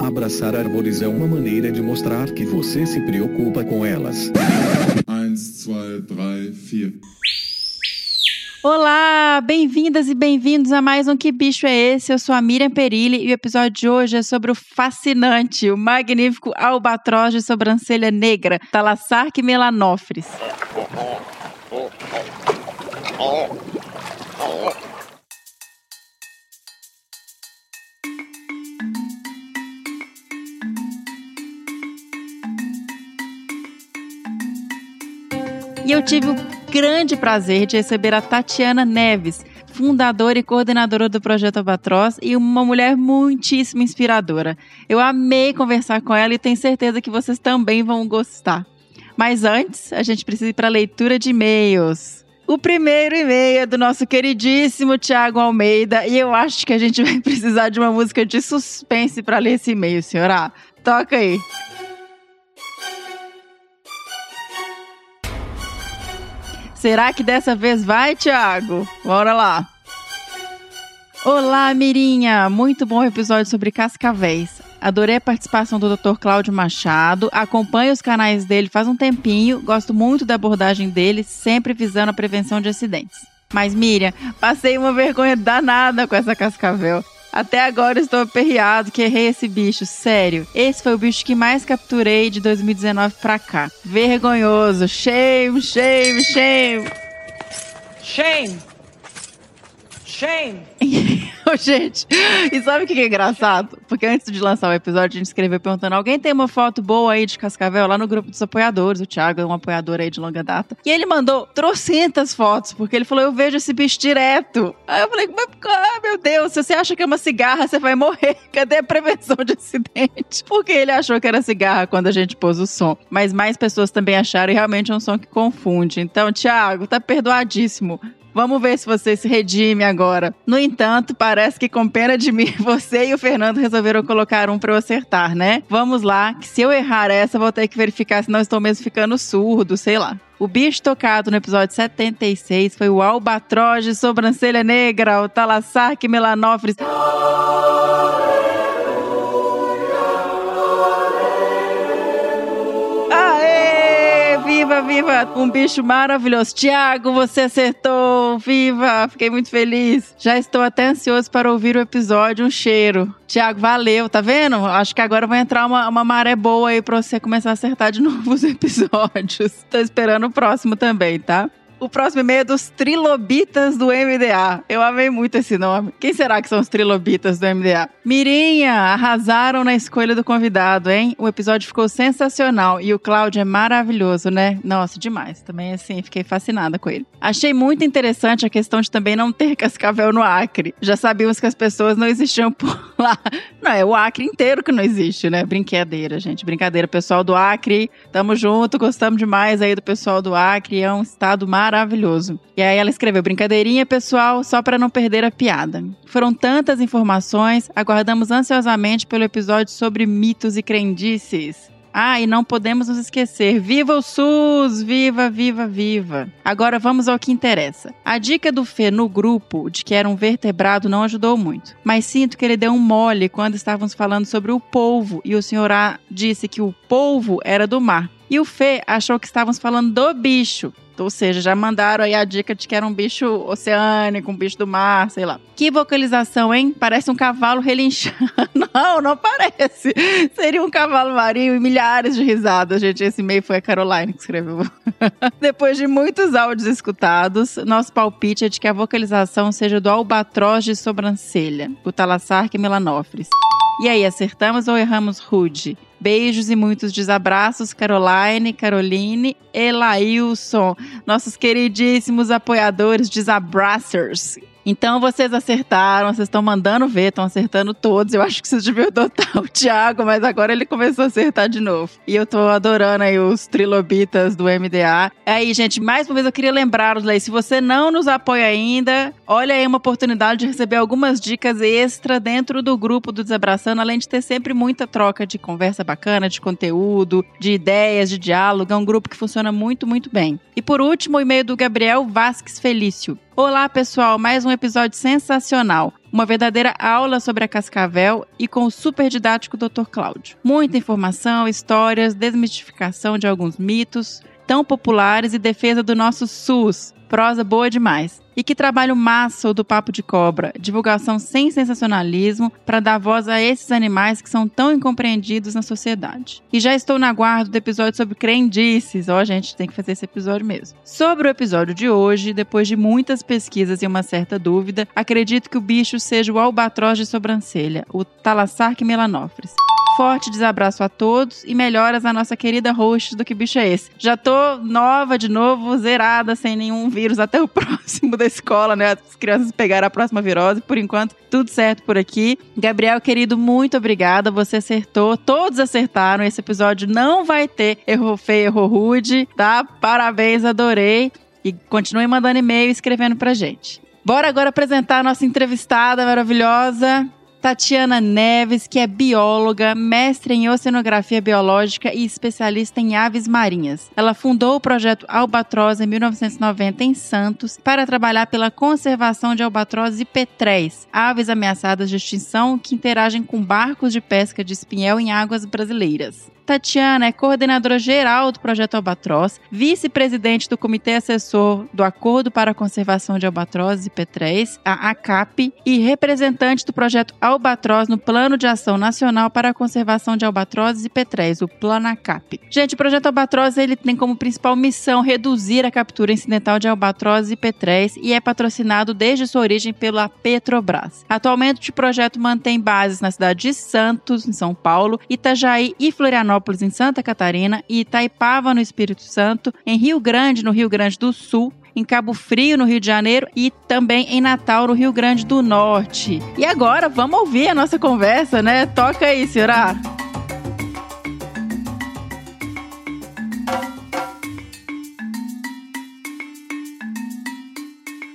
Abraçar árvores é uma maneira de mostrar que você se preocupa com elas. 1, 2, 3, 4. Olá, bem-vindas e bem-vindos a mais um Que Bicho é Esse? Eu sou a Miriam Perilli e o episódio de hoje é sobre o fascinante, o magnífico albatroz de sobrancelha negra, Thalassarque melanófris. E eu tive o grande prazer de receber a Tatiana Neves, fundadora e coordenadora do Projeto Albatroz e uma mulher muitíssimo inspiradora. Eu amei conversar com ela e tenho certeza que vocês também vão gostar. Mas antes, a gente precisa ir para a leitura de e-mails. O primeiro e-mail é do nosso queridíssimo Tiago Almeida e eu acho que a gente vai precisar de uma música de suspense para ler esse e-mail, senhora. Toca aí. Será que dessa vez vai, Thiago? Bora lá. Olá, Mirinha! Muito bom episódio sobre cascavéis. Adorei a participação do Dr. Cláudio Machado. Acompanho os canais dele faz um tempinho. Gosto muito da abordagem dele, sempre visando a prevenção de acidentes. Mas, Miriam, passei uma vergonha danada com essa cascavel. Até agora estou aperreado que errei esse bicho, sério. Esse foi o bicho que mais capturei de 2019 pra cá. Vergonhoso. Shame, shame, shame. Shame! Shame! gente, e sabe o que é engraçado? Porque antes de lançar o episódio, a gente escreveu perguntando: alguém tem uma foto boa aí de Cascavel lá no grupo dos apoiadores? O Thiago é um apoiador aí de longa data. E ele mandou trocentas fotos, porque ele falou: eu vejo esse bicho direto. Aí eu falei: ah, meu Deus, se você acha que é uma cigarra, você vai morrer. Cadê a prevenção de acidente? Porque ele achou que era cigarra quando a gente pôs o som. Mas mais pessoas também acharam e realmente é um som que confunde. Então, Thiago, tá perdoadíssimo. Vamos ver se você se redime agora. No entanto, parece que com pena de mim, você e o Fernando resolveram colocar um para eu acertar, né? Vamos lá, que se eu errar essa, vou ter que verificar se não estou mesmo ficando surdo, sei lá. O bicho tocado no episódio 76 foi o albatroz de sobrancelha negra, o Thalassarque melanófris. Viva, viva! Um bicho maravilhoso. Tiago, você acertou! Viva! Fiquei muito feliz. Já estou até ansioso para ouvir o episódio. Um cheiro. Tiago, valeu, tá vendo? Acho que agora vai entrar uma, uma maré boa aí pra você começar a acertar de novo os episódios. Tô esperando o próximo também, tá? O próximo e-mail é dos Trilobitas do MDA. Eu amei muito esse nome. Quem será que são os Trilobitas do MDA? Mirinha, arrasaram na escolha do convidado, hein? O episódio ficou sensacional e o Cláudio é maravilhoso, né? Nossa, demais. Também, assim, fiquei fascinada com ele. Achei muito interessante a questão de também não ter cascavel no Acre. Já sabíamos que as pessoas não existiam por lá. Não, é o Acre inteiro que não existe, né? Brincadeira, gente. Brincadeira. Pessoal do Acre, tamo junto, gostamos demais aí do pessoal do Acre. É um estado maravilhoso maravilhoso. E aí ela escreveu: brincadeirinha, pessoal, só para não perder a piada. Foram tantas informações, aguardamos ansiosamente pelo episódio sobre mitos e crendices. Ah, e não podemos nos esquecer. Viva o SUS! Viva, viva, viva! Agora vamos ao que interessa. A dica do Fê no grupo de que era um vertebrado não ajudou muito. Mas sinto que ele deu um mole quando estávamos falando sobre o polvo e o senhor A disse que o polvo era do mar. E o Fê achou que estávamos falando do bicho. Ou seja, já mandaram aí a dica de que era um bicho oceânico, um bicho do mar, sei lá. Que vocalização, hein? Parece um cavalo relinchando. Não, não parece. Seria um cavalo marinho e milhares de risadas, gente. Esse e-mail foi a Caroline que escreveu. Depois de muitos áudios escutados, nosso palpite é de que a vocalização seja do albatroz de sobrancelha, o Thalassarque melanófris. E aí, acertamos ou erramos rude? Beijos e muitos desabraços, Caroline, Caroline e Lailson, nossos queridíssimos apoiadores desabraçers. Então vocês acertaram, vocês estão mandando ver, estão acertando todos. Eu acho que vocês deviam adotar o Thiago, mas agora ele começou a acertar de novo. E eu tô adorando aí os trilobitas do MDA. Aí, gente, mais uma vez eu queria lembrar-los aí, se você não nos apoia ainda, olha aí uma oportunidade de receber algumas dicas extra dentro do grupo do Desabraçando, além de ter sempre muita troca de conversa bacana, de conteúdo, de ideias, de diálogo. É um grupo que funciona muito, muito bem. E por último, o e-mail do Gabriel Vasques Felício. Olá, pessoal, mais um episódio sensacional. Uma verdadeira aula sobre a cascavel e com o super didático Dr. Cláudio. Muita informação, histórias, desmistificação de alguns mitos tão populares e defesa do nosso SUS. Prosa boa demais. E que trabalho massa o do Papo de Cobra. Divulgação sem sensacionalismo para dar voz a esses animais que são tão incompreendidos na sociedade. E já estou na guarda do episódio sobre crendices. Ó, oh, gente, tem que fazer esse episódio mesmo. Sobre o episódio de hoje, depois de muitas pesquisas e uma certa dúvida, acredito que o bicho seja o albatroz de sobrancelha, o Thalassarch melanophrys forte desabraço a todos e melhoras à nossa querida host do Que Bicho é Esse. Já tô nova de novo, zerada, sem nenhum vírus até o próximo escola, né? As crianças pegaram a próxima virose. Por enquanto, tudo certo por aqui. Gabriel, querido, muito obrigada. Você acertou, todos acertaram. Esse episódio não vai ter erro feio, erro rude, tá? Parabéns, adorei. E continue mandando e-mail e escrevendo pra gente. Bora agora apresentar a nossa entrevistada maravilhosa, Tatiana Neves, que é bióloga, mestre em oceanografia biológica e especialista em aves marinhas. Ela fundou o projeto Albatroz em 1990 em Santos para trabalhar pela conservação de albatrozes e petréis, aves ameaçadas de extinção que interagem com barcos de pesca de espinhel em águas brasileiras. Tatiana é coordenadora geral do projeto Albatroz, vice-presidente do Comitê Assessor do Acordo para a Conservação de Albatrozes e Petréis, a ACAP, e representante do projeto Albatroz no Plano de Ação Nacional para a Conservação de Albatrozes e Petréis, o Plano ACAP. Gente, o projeto Albatroz ele tem como principal missão reduzir a captura incidental de albatrozes e petréis e é patrocinado desde sua origem pela Petrobras. Atualmente, o projeto mantém bases na cidade de Santos, em São Paulo, Itajaí e Florianópolis Em Santa Catarina, e Itaipava, no Espírito Santo, em Rio Grande, no Rio Grande do Sul, em Cabo Frio, no Rio de Janeiro, e também em Natal, no Rio Grande do Norte. E agora, vamos ouvir a nossa conversa, né? Toca aí, senhora.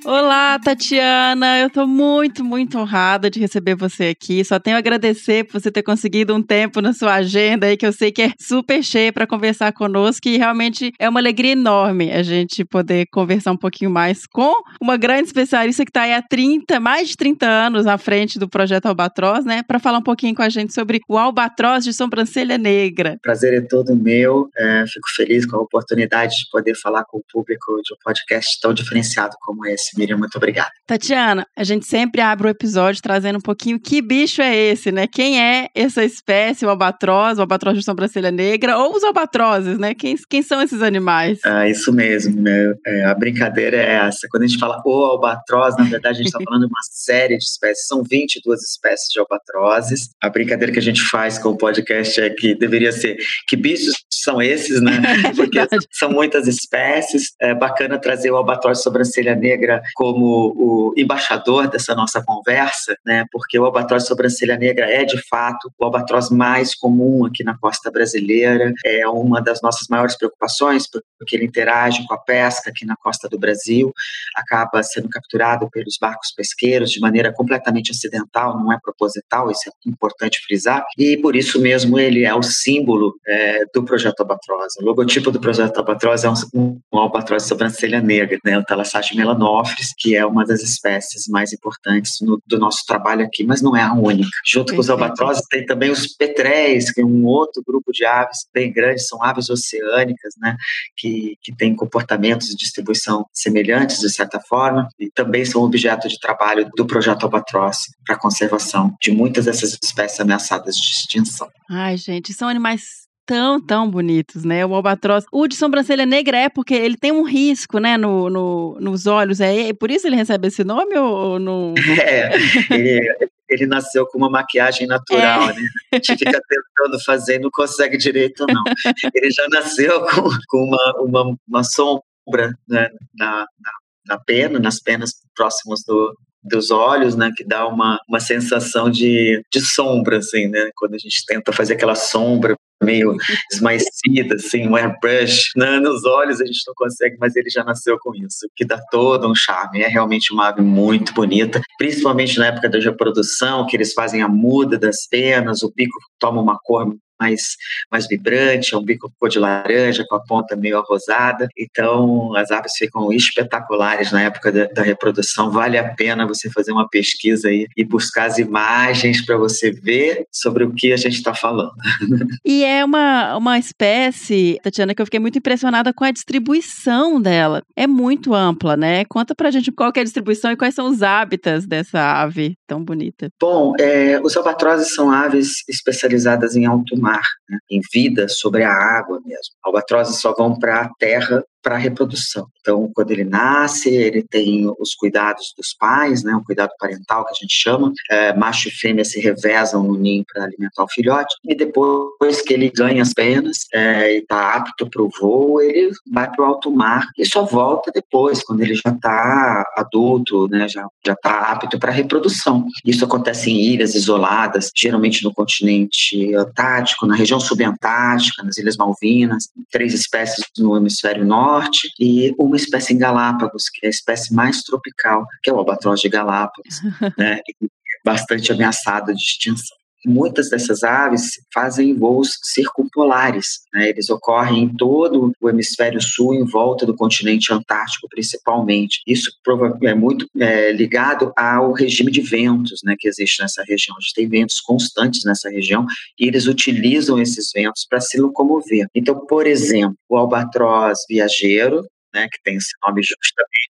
Olá, Tatiana. Eu estou muito, muito honrada de receber você aqui. Só tenho a agradecer por você ter conseguido um tempo na sua agenda aí, que eu sei que é super cheia para conversar conosco. E realmente é uma alegria enorme a gente poder conversar um pouquinho mais com uma grande especialista que está aí há 30, mais de 30 anos à frente do projeto Albatroz, né? Para falar um pouquinho com a gente sobre o Albatroz de Sobrancelha Negra. Prazer é todo meu. É, fico feliz com a oportunidade de poder falar com o público de um podcast tão diferenciado como esse. Miriam, muito obrigada. Tatiana, a gente sempre abre o episódio trazendo um pouquinho que bicho é esse, né? Quem é essa espécie, o albatroz, o albatroz de sobrancelha negra, ou os albatrozes, né? Quem, quem são esses animais? Ah, isso mesmo, né? É, a brincadeira é essa. Quando a gente fala o albatroz, na verdade a gente está falando de uma série de espécies, são 22 espécies de albatrozes. A brincadeira que a gente faz com o podcast é que deveria ser que bichos são esses, né? É Porque são muitas espécies. É bacana trazer o albatroz de sobrancelha negra como o embaixador dessa nossa conversa, né? Porque o albatroz sobrancelha negra é de fato o albatroz mais comum aqui na costa brasileira, é uma das nossas maiores preocupações, porque ele interage com a pesca aqui na costa do Brasil, acaba sendo capturado pelos barcos pesqueiros de maneira completamente acidental, não é proposital, isso é importante frisar, e por isso mesmo ele é o símbolo é, do projeto Albatroz. O logotipo do projeto Albatroz é um, um albatroz sobrancelha negra, né? o Thalassarch que é uma das espécies mais importantes no, do nosso trabalho aqui, mas não é a única. Junto com os albatrozes tem também os petréis, que é um outro grupo de aves bem grande, são aves oceânicas, né, que, que têm comportamentos de distribuição semelhantes, de certa forma, e também são objeto de trabalho do projeto Albatroz para a conservação de muitas dessas espécies ameaçadas de extinção. Ai, gente, são animais tão, tão bonitos, né? O albatroz. O de sobrancelha negra é porque ele tem um risco, né, no, no nos olhos. É por isso ele recebe esse nome ou, não? É, ele, ele nasceu com uma maquiagem natural, é. né? A gente fica tentando fazer e não consegue direito, não. Ele já nasceu com, com uma, uma, uma sombra né, na, na, na pena, nas penas próximas do, dos olhos, né, que dá uma, uma sensação de, de sombra, assim, né, quando a gente tenta fazer aquela sombra meio esmaecida, assim, um airbrush né, nos olhos, a gente não consegue, mas ele já nasceu com isso, que dá todo um charme. É realmente uma ave muito bonita, principalmente na época da reprodução, que eles fazem a muda das penas, o pico toma uma cor mais, mais vibrante, é um bico cor de laranja, com a ponta meio arrosada. Então, as aves ficam espetaculares na época da, da reprodução. Vale a pena você fazer uma pesquisa aí e buscar as imagens para você ver sobre o que a gente está falando. E é uma, uma espécie, Tatiana, que eu fiquei muito impressionada com a distribuição dela. É muito ampla, né? Conta pra gente qual é a distribuição e quais são os hábitats dessa ave tão bonita. Bom, é, os albatrozes são aves especializadas em alto mar, né? em vida sobre a água mesmo. Albatrozes só vão para a terra para a reprodução. Então, quando ele nasce, ele tem os cuidados dos pais, né, um cuidado parental que a gente chama. É, macho e fêmea se revezam no ninho para alimentar o filhote. E depois que ele ganha as penas é, e está apto para o voo, ele vai para o alto mar e só volta depois, quando ele já está adulto, né, já está apto para a reprodução. Isso acontece em ilhas isoladas, geralmente no continente antártico, na região subantártica, nas Ilhas Malvinas. Três espécies no hemisfério norte norte e uma espécie em Galápagos, que é a espécie mais tropical, que é o albatroz de Galápagos, né, bastante ameaçado de extinção muitas dessas aves fazem voos circumpolares. Né? Eles ocorrem em todo o hemisfério sul, em volta do continente antártico, principalmente. Isso é muito é, ligado ao regime de ventos né, que existe nessa região. A gente tem ventos constantes nessa região e eles utilizam esses ventos para se locomover. Então, por exemplo, o albatroz viajeiro, né, que tem esse nome justamente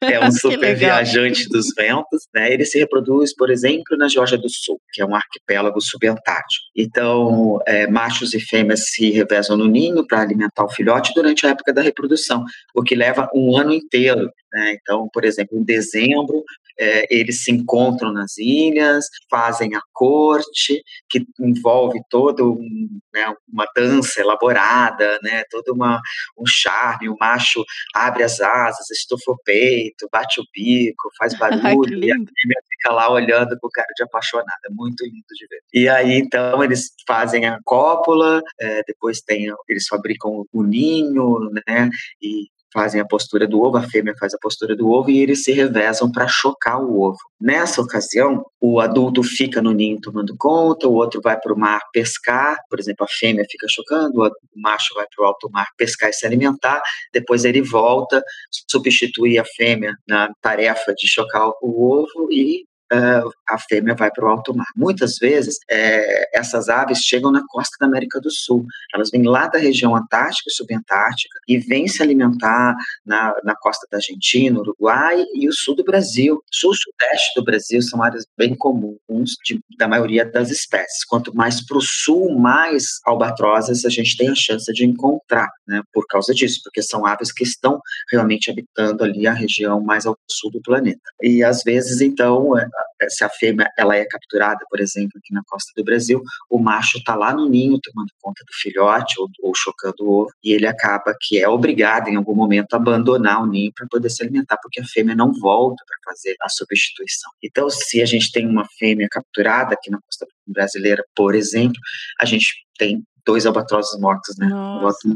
é um super viajante dos ventos, né? Ele se reproduz, por exemplo, na Geórgia do Sul, que é um arquipélago subantártico. Então, é, machos e fêmeas se revezam no ninho para alimentar o filhote durante a época da reprodução, o que leva um ano inteiro. Né? Então, por exemplo, em dezembro, é, eles se encontram nas ilhas, fazem a corte, que envolve toda um, né, uma dança elaborada, né, todo uma, um charme. O macho abre as asas, estufa o peito, bate o bico, faz barulho, e a fêmea fica lá olhando com o cara de apaixonada. É muito lindo de ver. E aí, então, eles fazem a cópula, é, depois tem, eles fabricam o ninho, né, e fazem a postura do ovo, a fêmea faz a postura do ovo e eles se revezam para chocar o ovo. Nessa ocasião, o adulto fica no ninho tomando conta, o outro vai para o mar pescar, por exemplo, a fêmea fica chocando, o macho vai para o alto mar pescar e se alimentar, depois ele volta, substitui a fêmea na tarefa de chocar o ovo e a fêmea vai para o alto mar. Muitas vezes, é, essas aves chegam na costa da América do Sul. Elas vêm lá da região antártica e subantártica e vêm se alimentar na, na costa da Argentina, Uruguai e o sul do Brasil. Sul sudeste do Brasil são áreas bem comuns de, da maioria das espécies. Quanto mais para o sul, mais albatrosas a gente tem a chance de encontrar, né, por causa disso, porque são aves que estão realmente habitando ali a região mais ao sul do planeta. E às vezes, então, é, se a fêmea ela é capturada, por exemplo, aqui na costa do Brasil, o macho está lá no ninho tomando conta do filhote ou, ou chocando o ovo, e ele acaba que é obrigado em algum momento a abandonar o ninho para poder se alimentar, porque a fêmea não volta para fazer a substituição. Então, se a gente tem uma fêmea capturada aqui na costa brasileira, por exemplo, a gente tem dois albatrozes mortos, né? Nossa.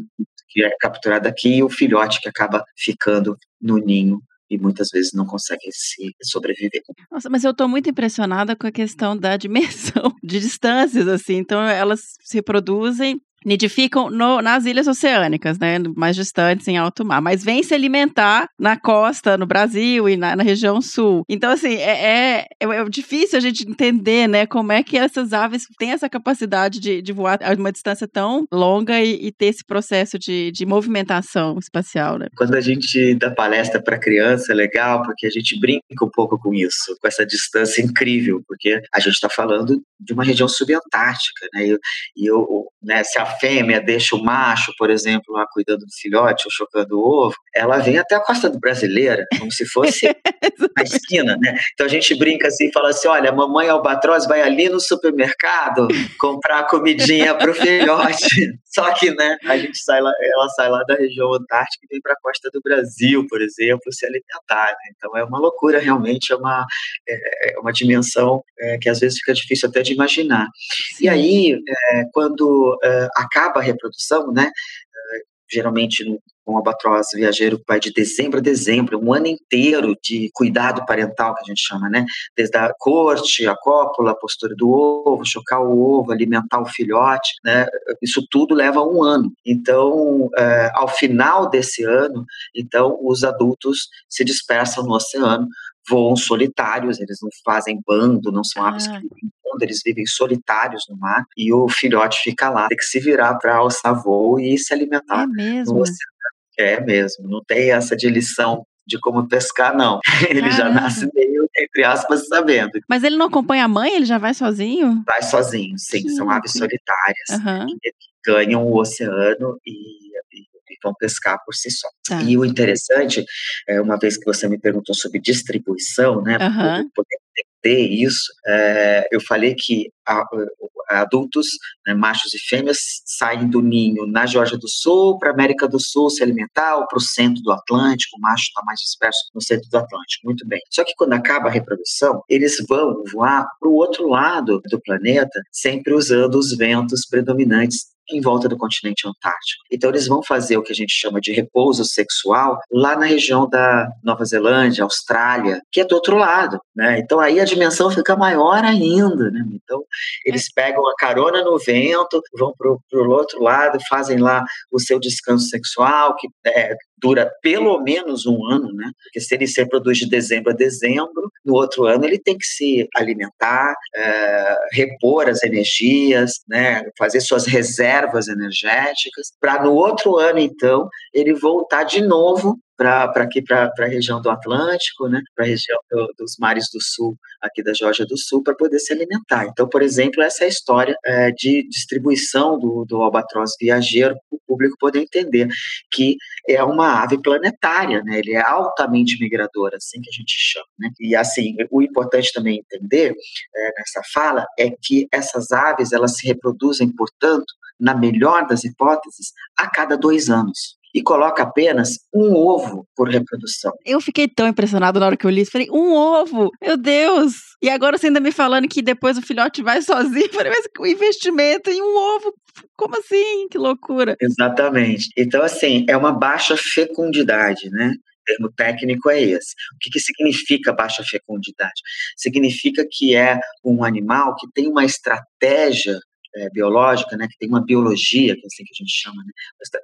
Que é capturado aqui e o filhote que acaba ficando no ninho e muitas vezes não conseguem se sobreviver. Nossa, mas eu estou muito impressionada com a questão da dimensão de distâncias, assim. Então, elas se reproduzem nidificam no, nas ilhas oceânicas, né, mais distantes em alto mar, mas vêm se alimentar na costa, no Brasil e na, na região sul. Então, assim, é, é, é, é, difícil a gente entender, né, como é que essas aves têm essa capacidade de, de voar a uma distância tão longa e, e ter esse processo de, de movimentação espacial, né? Quando a gente dá palestra para criança, é legal, porque a gente brinca um pouco com isso, com essa distância incrível, porque a gente está falando de uma região subantártica, né, e, e eu, né, se a fêmea deixa o macho, por exemplo, lá cuidando do filhote ou chocando o ovo, ela vem até a costa brasileira, como se fosse a esquina, né? Então a gente brinca assim e fala assim: olha, a mamãe albatroz vai ali no supermercado comprar comidinha para o filhote. Só que, né, a gente sai lá, ela sai lá da região antártica e vem para a costa do Brasil, por exemplo, se alimentar. Né? Então é uma loucura, realmente, é uma, é, é uma dimensão é, que às vezes fica difícil até de imaginar. E aí, é, quando é, acaba a reprodução, né? Eh, geralmente no um albatroz viajeiro vai de dezembro a dezembro, um ano inteiro de cuidado parental, que a gente chama, né? Desde a corte, a cópula, a postura do ovo, chocar o ovo, alimentar o filhote, né? Isso tudo leva um ano. Então, é, ao final desse ano, então os adultos se dispersam no oceano voam solitários, eles não fazem bando, não são aves ah. que bando, eles vivem solitários no mar e o filhote fica lá, tem que se virar para alçar voo e se alimentar é mesmo? É mesmo, não tem essa de lição de como pescar, não. Ele já nasce meio, entre aspas, sabendo. Mas ele não acompanha a mãe? Ele já vai sozinho? Vai sozinho, sim. São aves solitárias uhum. ganham o oceano e vão pescar por si só. Tá. E o interessante, é, uma vez que você me perguntou sobre distribuição, né, uhum. poder entender isso, é, eu falei que a, adultos, né, machos e fêmeas, saem do ninho na Geórgia do Sul para a América do Sul se alimentar ou para o centro do Atlântico, o macho está mais disperso no centro do Atlântico, muito bem. Só que quando acaba a reprodução, eles vão voar para o outro lado do planeta, sempre usando os ventos predominantes em volta do continente antártico. Então eles vão fazer o que a gente chama de repouso sexual lá na região da Nova Zelândia, Austrália, que é do outro lado, né? Então aí a dimensão fica maior ainda, né? Então eles é. pegam a carona no vento, vão para o outro lado, fazem lá o seu descanso sexual, que é, dura pelo menos um ano, né? Porque se ele se reproduz de dezembro a dezembro, no outro ano ele tem que se alimentar, é, repor as energias, né? Fazer suas reservas energéticas, para no outro ano, então, ele voltar de novo para aqui, para a região do Atlântico, né, para a região do, dos mares do sul, aqui da Geórgia do Sul, para poder se alimentar. Então, por exemplo, essa é história é, de distribuição do, do albatroz viajeiro, para o público poder entender que é uma ave planetária, né, ele é altamente migrador, assim que a gente chama. Né? E assim, o importante também entender é, nessa fala é que essas aves, elas se reproduzem, portanto, na melhor das hipóteses, a cada dois anos e coloca apenas um ovo por reprodução. Eu fiquei tão impressionado na hora que eu li isso. Falei, um ovo? Meu Deus! E agora você ainda me falando que depois o filhote vai sozinho. Falei, mas o investimento em um ovo, como assim? Que loucura. Exatamente. Então, assim, é uma baixa fecundidade, né? O termo técnico é esse. O que, que significa baixa fecundidade? Significa que é um animal que tem uma estratégia é, biológica, né, que tem uma biologia, que é assim que a gente chama,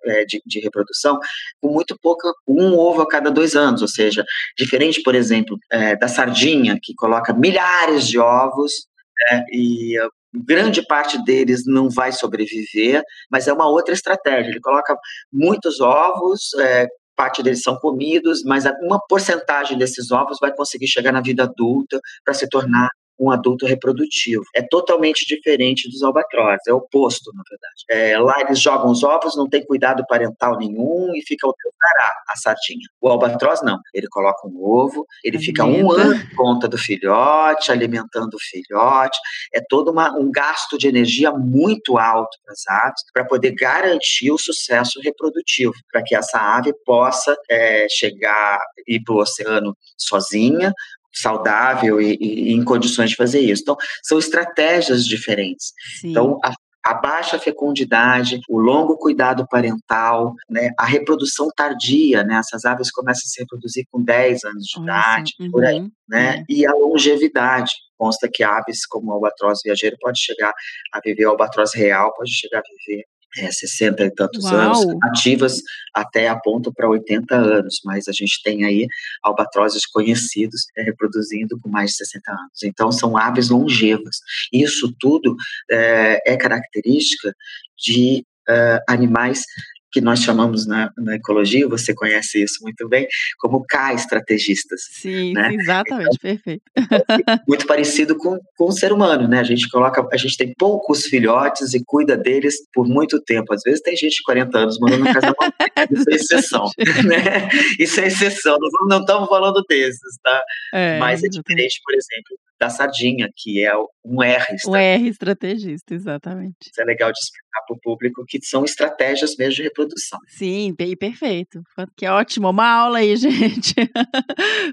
né, de, de, reprodução, com muito pouca, um ovo a cada dois anos, ou seja, diferente, por exemplo, é, da sardinha, que coloca milhares de ovos, né, e grande parte deles não vai sobreviver, mas é uma outra estratégia, ele coloca muitos ovos, é, parte deles são comidos, mas uma porcentagem desses ovos vai conseguir chegar na vida adulta para se tornar um adulto reprodutivo. É totalmente diferente dos albatrozes, é o oposto, na verdade. É, lá eles jogam os ovos, não tem cuidado parental nenhum e fica o teu cará, a sardinha. O albatroz não, ele coloca um ovo, ele fica um ano em conta do filhote, alimentando o filhote. É todo uma, um gasto de energia muito alto para as aves para poder garantir o sucesso reprodutivo, para que essa ave possa é, chegar ir para o oceano sozinha, saudável e, e, em condições de fazer isso. Então, são estratégias diferentes. Sim. Então, a, a baixa fecundidade, o longo cuidado parental, né, a reprodução tardia, né, essas aves começam a se reproduzir com 10 anos de idade, uhum, por aí, né, é. e a longevidade. Consta que aves como o albatroz viajeiro pode chegar a viver, o albatroz real pode chegar a viver é, 60 e tantos Uau. anos, ativas até apontam para 80 anos, mas a gente tem aí albatrozes conhecidos é, reproduzindo com mais de 60 anos. Então, são aves longevas. Isso tudo é, é característica de uh, animais que nós chamamos na, na, ecologia, você conhece isso muito bem, como K-estrategistas. Sim, né? exatamente, então, perfeito. Muito parecido com, com o ser humano, né? A gente coloca, a gente tem poucos filhotes e cuida deles por muito tempo. Às vezes tem gente de 40 anos mandando casa Isso é exceção, né? Isso é exceção, não, não estamos falando desses, tá? É, Mas é diferente, por exemplo, da sardinha, que é um R. O R estrategista, exatamente. Isso é legal de explicar para o público que são estratégias mesmo de reprodução. Sim, bem perfeito. Que é ótimo. Uma aula aí, gente.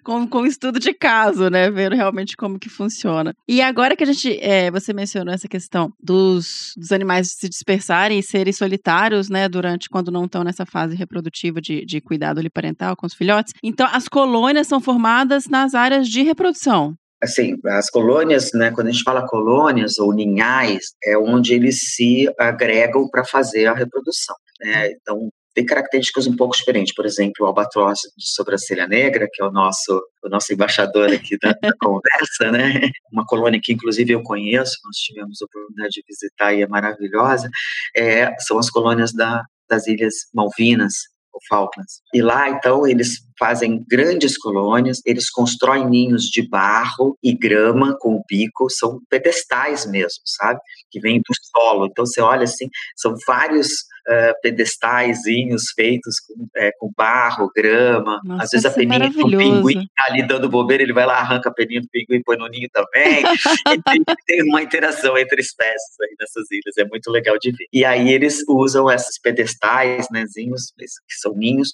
com, com estudo de caso, né? Vendo realmente como que funciona. E agora que a gente, é, você mencionou essa questão dos, dos animais se dispersarem e serem solitários, né? Durante, quando não estão nessa fase reprodutiva de, de cuidado parental com os filhotes. Então, as colônias são formadas nas áreas de reprodução assim, as colônias, né, quando a gente fala colônias ou ninhais, é onde eles se agregam para fazer a reprodução. Né? Então, tem características um pouco diferentes. Por exemplo, o albatroz de sobrancelha negra, que é o nosso, o nosso embaixador aqui da, conversa, né? Uma colônia que, inclusive, eu conheço, nós tivemos a oportunidade de visitar e é maravilhosa, é, são as colônias da, das Ilhas Malvinas, o Falklands. E lá, então, eles fazem grandes colônias, eles constroem ninhos de barro e grama com o bico, são pedestais mesmo, sabe? Que vêm do solo. Então, você olha assim, são vários uh, pedestaizinhos feitos com, é, com barro, grama. Nossa, Às vezes a peninha do pinguim tá ali dando bobeira, ele vai lá, arranca a peninha do pinguim e põe no ninho também. e tem, tem, uma interação entre espécies aí nessas ilhas, é muito legal de ver. E aí eles usam esses pedestais, né, que são ninhos,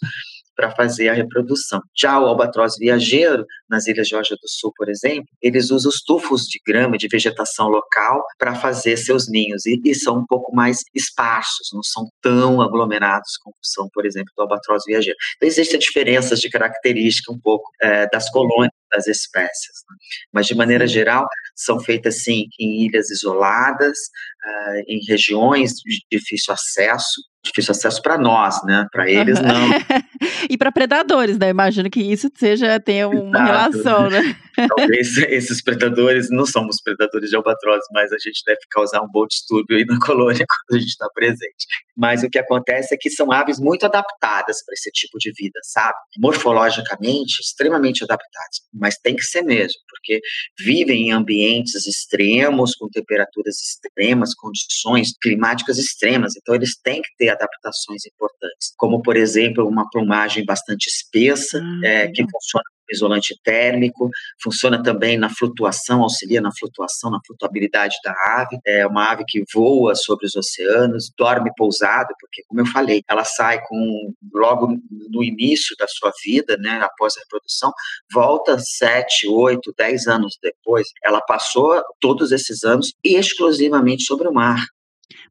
para fazer a reprodução. Já o albatroz viajeiro, nas Ilhas Georgia do Sul, por exemplo, eles usam os tufos de grama de vegetação local para fazer seus ninhos e, e, são um pouco mais esparsos, não são tão aglomerados como são, por exemplo, do albatroz viajeiro. Então, existem diferenças de característica um pouco é, das colônias das espécies. Né? Mas, de maneira geral, são feitas, sim, em ilhas isoladas, uh, em regiões de difícil acesso, difícil acesso para nós, né? Para eles, não. e para predadores, né? Imagino que isso seja, tenha uma Exato. relação, né? Talvez esses predadores, não somos predadores de albatroz, mas a gente deve causar um bom distúrbio aí na colônia quando a gente está presente. Mas o que acontece é que são aves muito adaptadas para esse tipo de vida, sabe? Morfologicamente, extremamente adaptadas. Mas tem que ser mesmo, porque vivem em ambientes extremos, com temperaturas extremas, condições climáticas extremas. Então, eles têm que ter adaptações importantes, como, por exemplo, uma plumagem bastante espessa, ah, é, que funciona isolante térmico, funciona também na flutuação, auxilia na flutuação, na flutuabilidade da ave. É uma ave que voa sobre os oceanos, dorme pousado, porque, como eu falei, ela sai com logo no início da sua vida, né, após a reprodução, volta sete, oito, dez anos depois. Ela passou todos esses anos exclusivamente sobre o mar.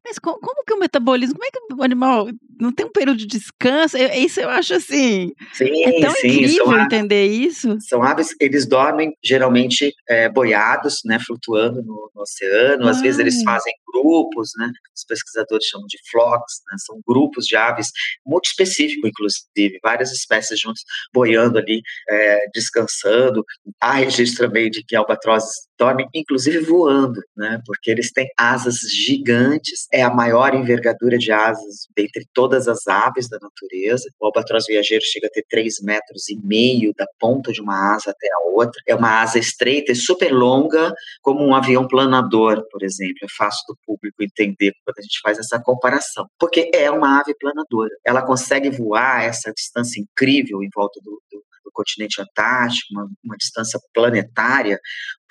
Mas como, como, que o metabolismo, como é que o animal não tem um período de descanso? Eu, isso eu acho assim. Sim, é tão sim, incrível entender isso. São aves, eles dormem geralmente é, boiados, né, flutuando no, no oceano. Às vezes eles fazem grupos, né? Os pesquisadores chamam de flocks, né, são grupos de aves muito específicos, inclusive, várias espécies juntos boiando ali, é, descansando. Há registro também de que albatrozes dormem, inclusive voando, né? Porque eles têm asas gigantes, é a maior envergadura de asas dentre todas as aves da natureza. O albatroz viajeiro chega a ter 3 metros e meio da ponta de uma asa até a outra. É uma asa estreita e super longa, como um avião planador, por exemplo. É fácil do público entender quando a gente faz essa comparação. Porque é uma ave planadora. Ela consegue voar essa distância incrível em volta do, do do continente antártico, uma, uma distância planetária,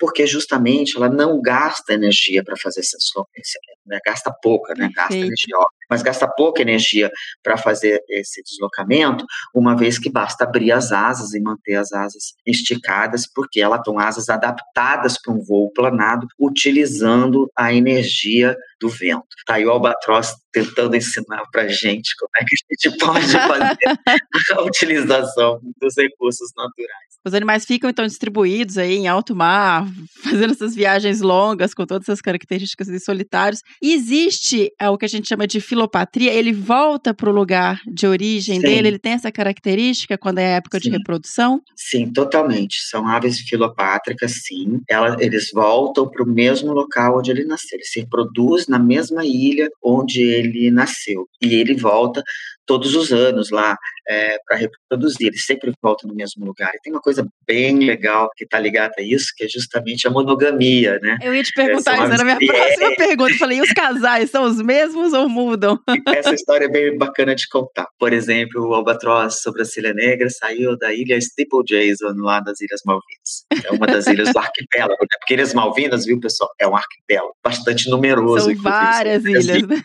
porque justamente ela não gasta energia para fazer essa deslocamento, né? gasta pouca, né? gasta energia, mas gasta pouca energia para fazer esse deslocamento, uma vez que basta abrir as asas e manter as asas esticadas, porque elas estão asas adaptadas para um voo planado, utilizando a energia do vento. Tá aí o Albatroz tentando ensinar para a gente como é que a gente pode fazer a utilização dos recursos naturais. Os animais ficam então distribuídos aí em alto mar, fazendo essas viagens longas com todas essas características de solitários. E existe é, o que a gente chama de filopatria, ele volta para o lugar de origem sim. dele, ele tem essa característica quando é época sim. de reprodução? Sim, totalmente. São aves filopátricas, sim. Ela, eles voltam para o mesmo local onde ele nasceu. Ele se reproduz na mesma ilha onde ele nasceu. E ele volta todos os anos lá é, para reproduzir. Ele sempre volta no mesmo lugar. E tem uma coisa bem legal que está ligada a isso, que é justamente a monogamia, né? Eu ia te perguntar, é isso era a minha uma- próxima pergunta. Eu falei, e os casais são os mesmos ou mudam? Essa história é bem bacana de contar. Por exemplo, o albatroz sobrancelha negra saiu da ilha Steeple Jason, lá das Ilhas Malvinas. É uma das ilhas do arquipélago, né? Porque Ilhas Malvinas, viu, pessoal, é um arquipélago bastante numeroso. São várias várias ilhas, né?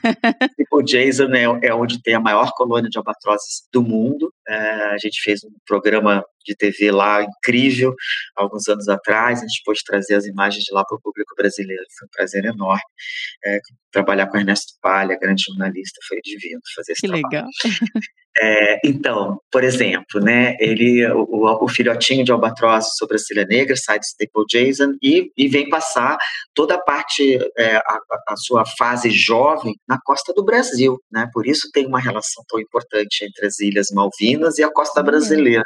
Tipo, Jason é, é onde tem a maior colônia de albatrozes do mundo. É, a gente fez um programa de TV lá incrível alguns anos atrás. A gente pôde trazer as imagens de lá para o público brasileiro. Foi um prazer enorme. É, trabalhar com Ernesto Palha, grande jornalista, foi divino fazer esse Que trabalho. legal. É, então, por exemplo, né, ele, o, o- filhotinho de albatroz sobrancelha negra sai de Staple Jason e, e vem passar toda a parte, é, a, a- sua fase jovem na costa do Brasil, né? Por isso tem uma relação tão importante entre as Ilhas Malvinas e a costa Hum. brasileira.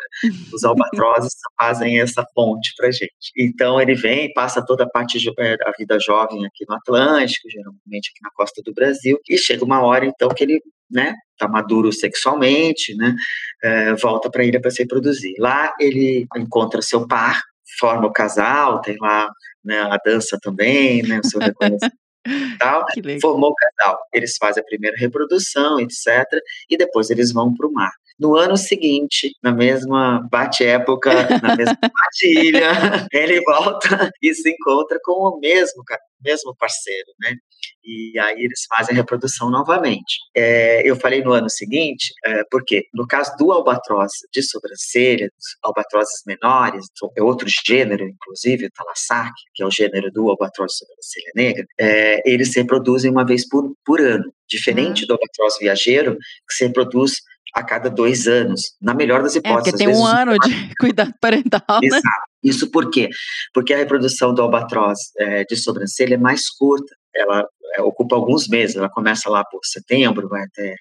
Os albatrozes fazem essa ponte para gente. Então ele vem, passa toda a parte jo- é, da vida jovem aqui no Atlântico, geralmente aqui na costa do Brasil, e chega uma hora então que ele, né, tá maduro sexualmente, né, é, volta para a ilha para se reproduzir. Lá ele encontra seu par, forma o casal, tem lá né, a dança também, né, o seu reconhecimento tal. Formou o casal. Eles fazem a primeira reprodução, etc. E depois eles vão para o mar. No ano seguinte, na mesma bate-época, na mesma bate-ilha, ele volta e se encontra com o mesmo, mesmo parceiro, né? E aí eles fazem a reprodução novamente. É, eu falei no ano seguinte, é, porque no caso do albatroz de sobrancelha, dos albatrozes menores, é outro gênero, inclusive, o talassac, que é o gênero do albatroz de sobrancelha negra, é, eles se reproduzem uma vez por, por ano. Diferente do albatroz viajeiro, que se reproduz a cada dois anos. Na melhor das É, hipóteses. porque tem um ano de cuidado parental, né? Exato. Isso por quê? Porque a reprodução do albatroz é, de sobrancelha é mais curta. Ela é, ocupa alguns meses. Ela começa lá por setembro, vai até é,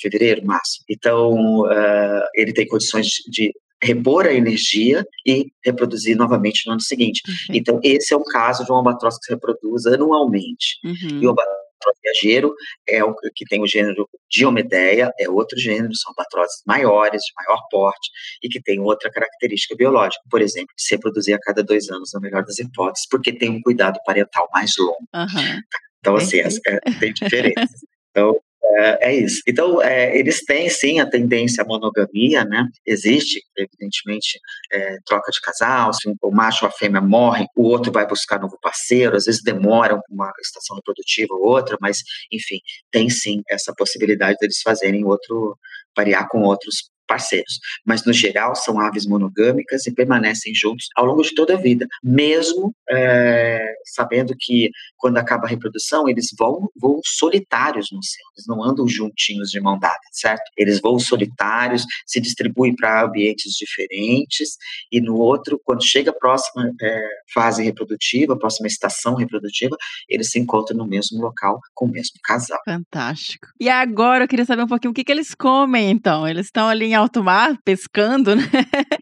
fevereiro, março. Então, é, ele tem condições de, repor a energia e reproduzir novamente no ano seguinte. Perfeito. Então, esse é o caso de um albatroz que se reproduz anualmente. Uhum. E o albatroz viajeiro é o que tem o gênero Diomedeia, é outro gênero, são albatrozes maiores, de maior porte, e que tem outra característica biológica, por exemplo, de se reproduzir a cada dois anos, na melhor das hipóteses, porque tem um cuidado parental mais longo. Aham. Então, assim, é, é, tem diferenças. Então, é, é isso. Então, é, eles têm, sim, a tendência à monogamia, né? Existe, evidentemente, é, troca de casal, se o macho ou a fêmea morrem, o outro vai buscar novo parceiro, às vezes demora uma estação reprodutiva ou outra, mas, enfim, tem, sim, essa possibilidade deles fazerem outro, parear com outros parceiros. Mas, no geral, são aves monogâmicas e permanecem juntos ao longo de toda a vida, mesmo é, sabendo que, quando acaba a reprodução, eles vão, voam solitários no céu, eles não andam juntinhos de mão dada, certo? Eles voam solitários, se distribuem para ambientes diferentes, e no outro, quando chega a próxima é, fase reprodutiva, a próxima estação reprodutiva, eles se encontram no mesmo local com o mesmo casal. Fantástico. E agora eu queria saber um pouquinho o que, que eles comem, então. Eles estão ali em alto mar, pescando, né?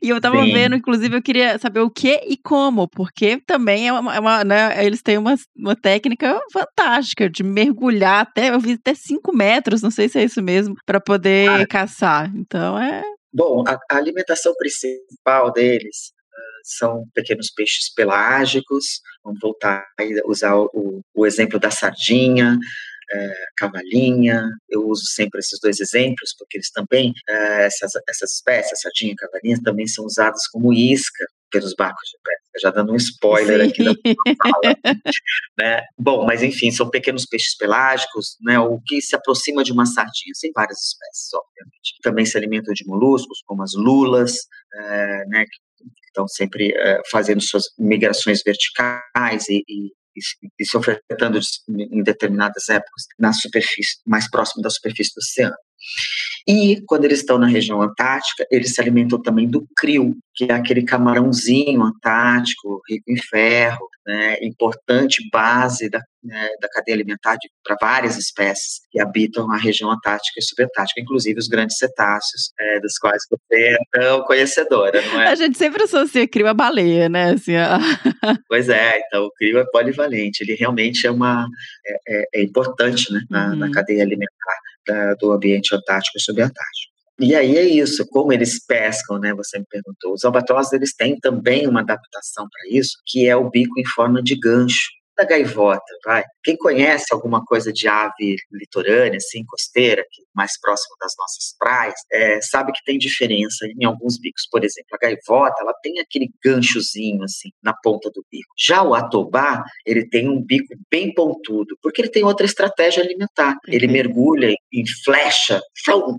E eu tava Sim. vendo, inclusive, eu queria saber o que e como, porque também é uma, é uma, né, eles têm uma, uma técnica fantástica de mergulhar até, eu vi até 5 metros, não sei se é isso mesmo, para poder Ah. caçar. Então é. Bom, a, a alimentação principal deles ah, são pequenos peixes pelágicos. Vamos voltar a usar o, o exemplo da sardinha, eh, cavalinha. Eu uso sempre esses dois exemplos, porque eles também, eh, essas, essas espécies, sardinha e cavalinha, também são usadas como isca pelos barcos de pesca. Já dando um spoiler aqui da Sim. fala, né? Bom, mas enfim, são pequenos peixes pelágicos, né? O que se aproxima de uma sardinha, tem várias espécies, obviamente. Também se alimentam de moluscos, como as lulas, eh, né? Que estão sempre eh, fazendo suas migrações verticais e, e, e, se ofertando em determinadas épocas na superfície, mais próximo da superfície do oceano. E quando eles estão na região antártica, eles se alimentam também do krill, que é aquele camarãozinho antártico, rico em ferro, né, importante base da, né, da cadeia alimentar para várias espécies que habitam a região antártica e subantártica, inclusive os grandes cetáceos, é, dos quais você é tão conhecedora, não é? A gente sempre associa crio a baleia, né? Assim, a- Pois é, então o krill é polivalente, ele realmente é uma é, é- é importante né, na, na Uhum. cadeia alimentar da- do ambiente antártico e subantártico. E aí é isso, como eles pescam, né? Você me perguntou. Os albatrozes eles têm também uma adaptação para isso, que é o bico em forma de gancho da gaivota, vai. Quem conhece alguma coisa de ave litorânea, assim, costeira, que mais próximo das nossas praias, é, sabe que tem diferença em alguns bicos. Por exemplo, a gaivota, ela tem aquele ganchozinho, assim, na ponta do bico. Já o atobá, ele tem um bico bem pontudo, porque ele tem outra estratégia alimentar. Ele Uhum. mergulha em flecha,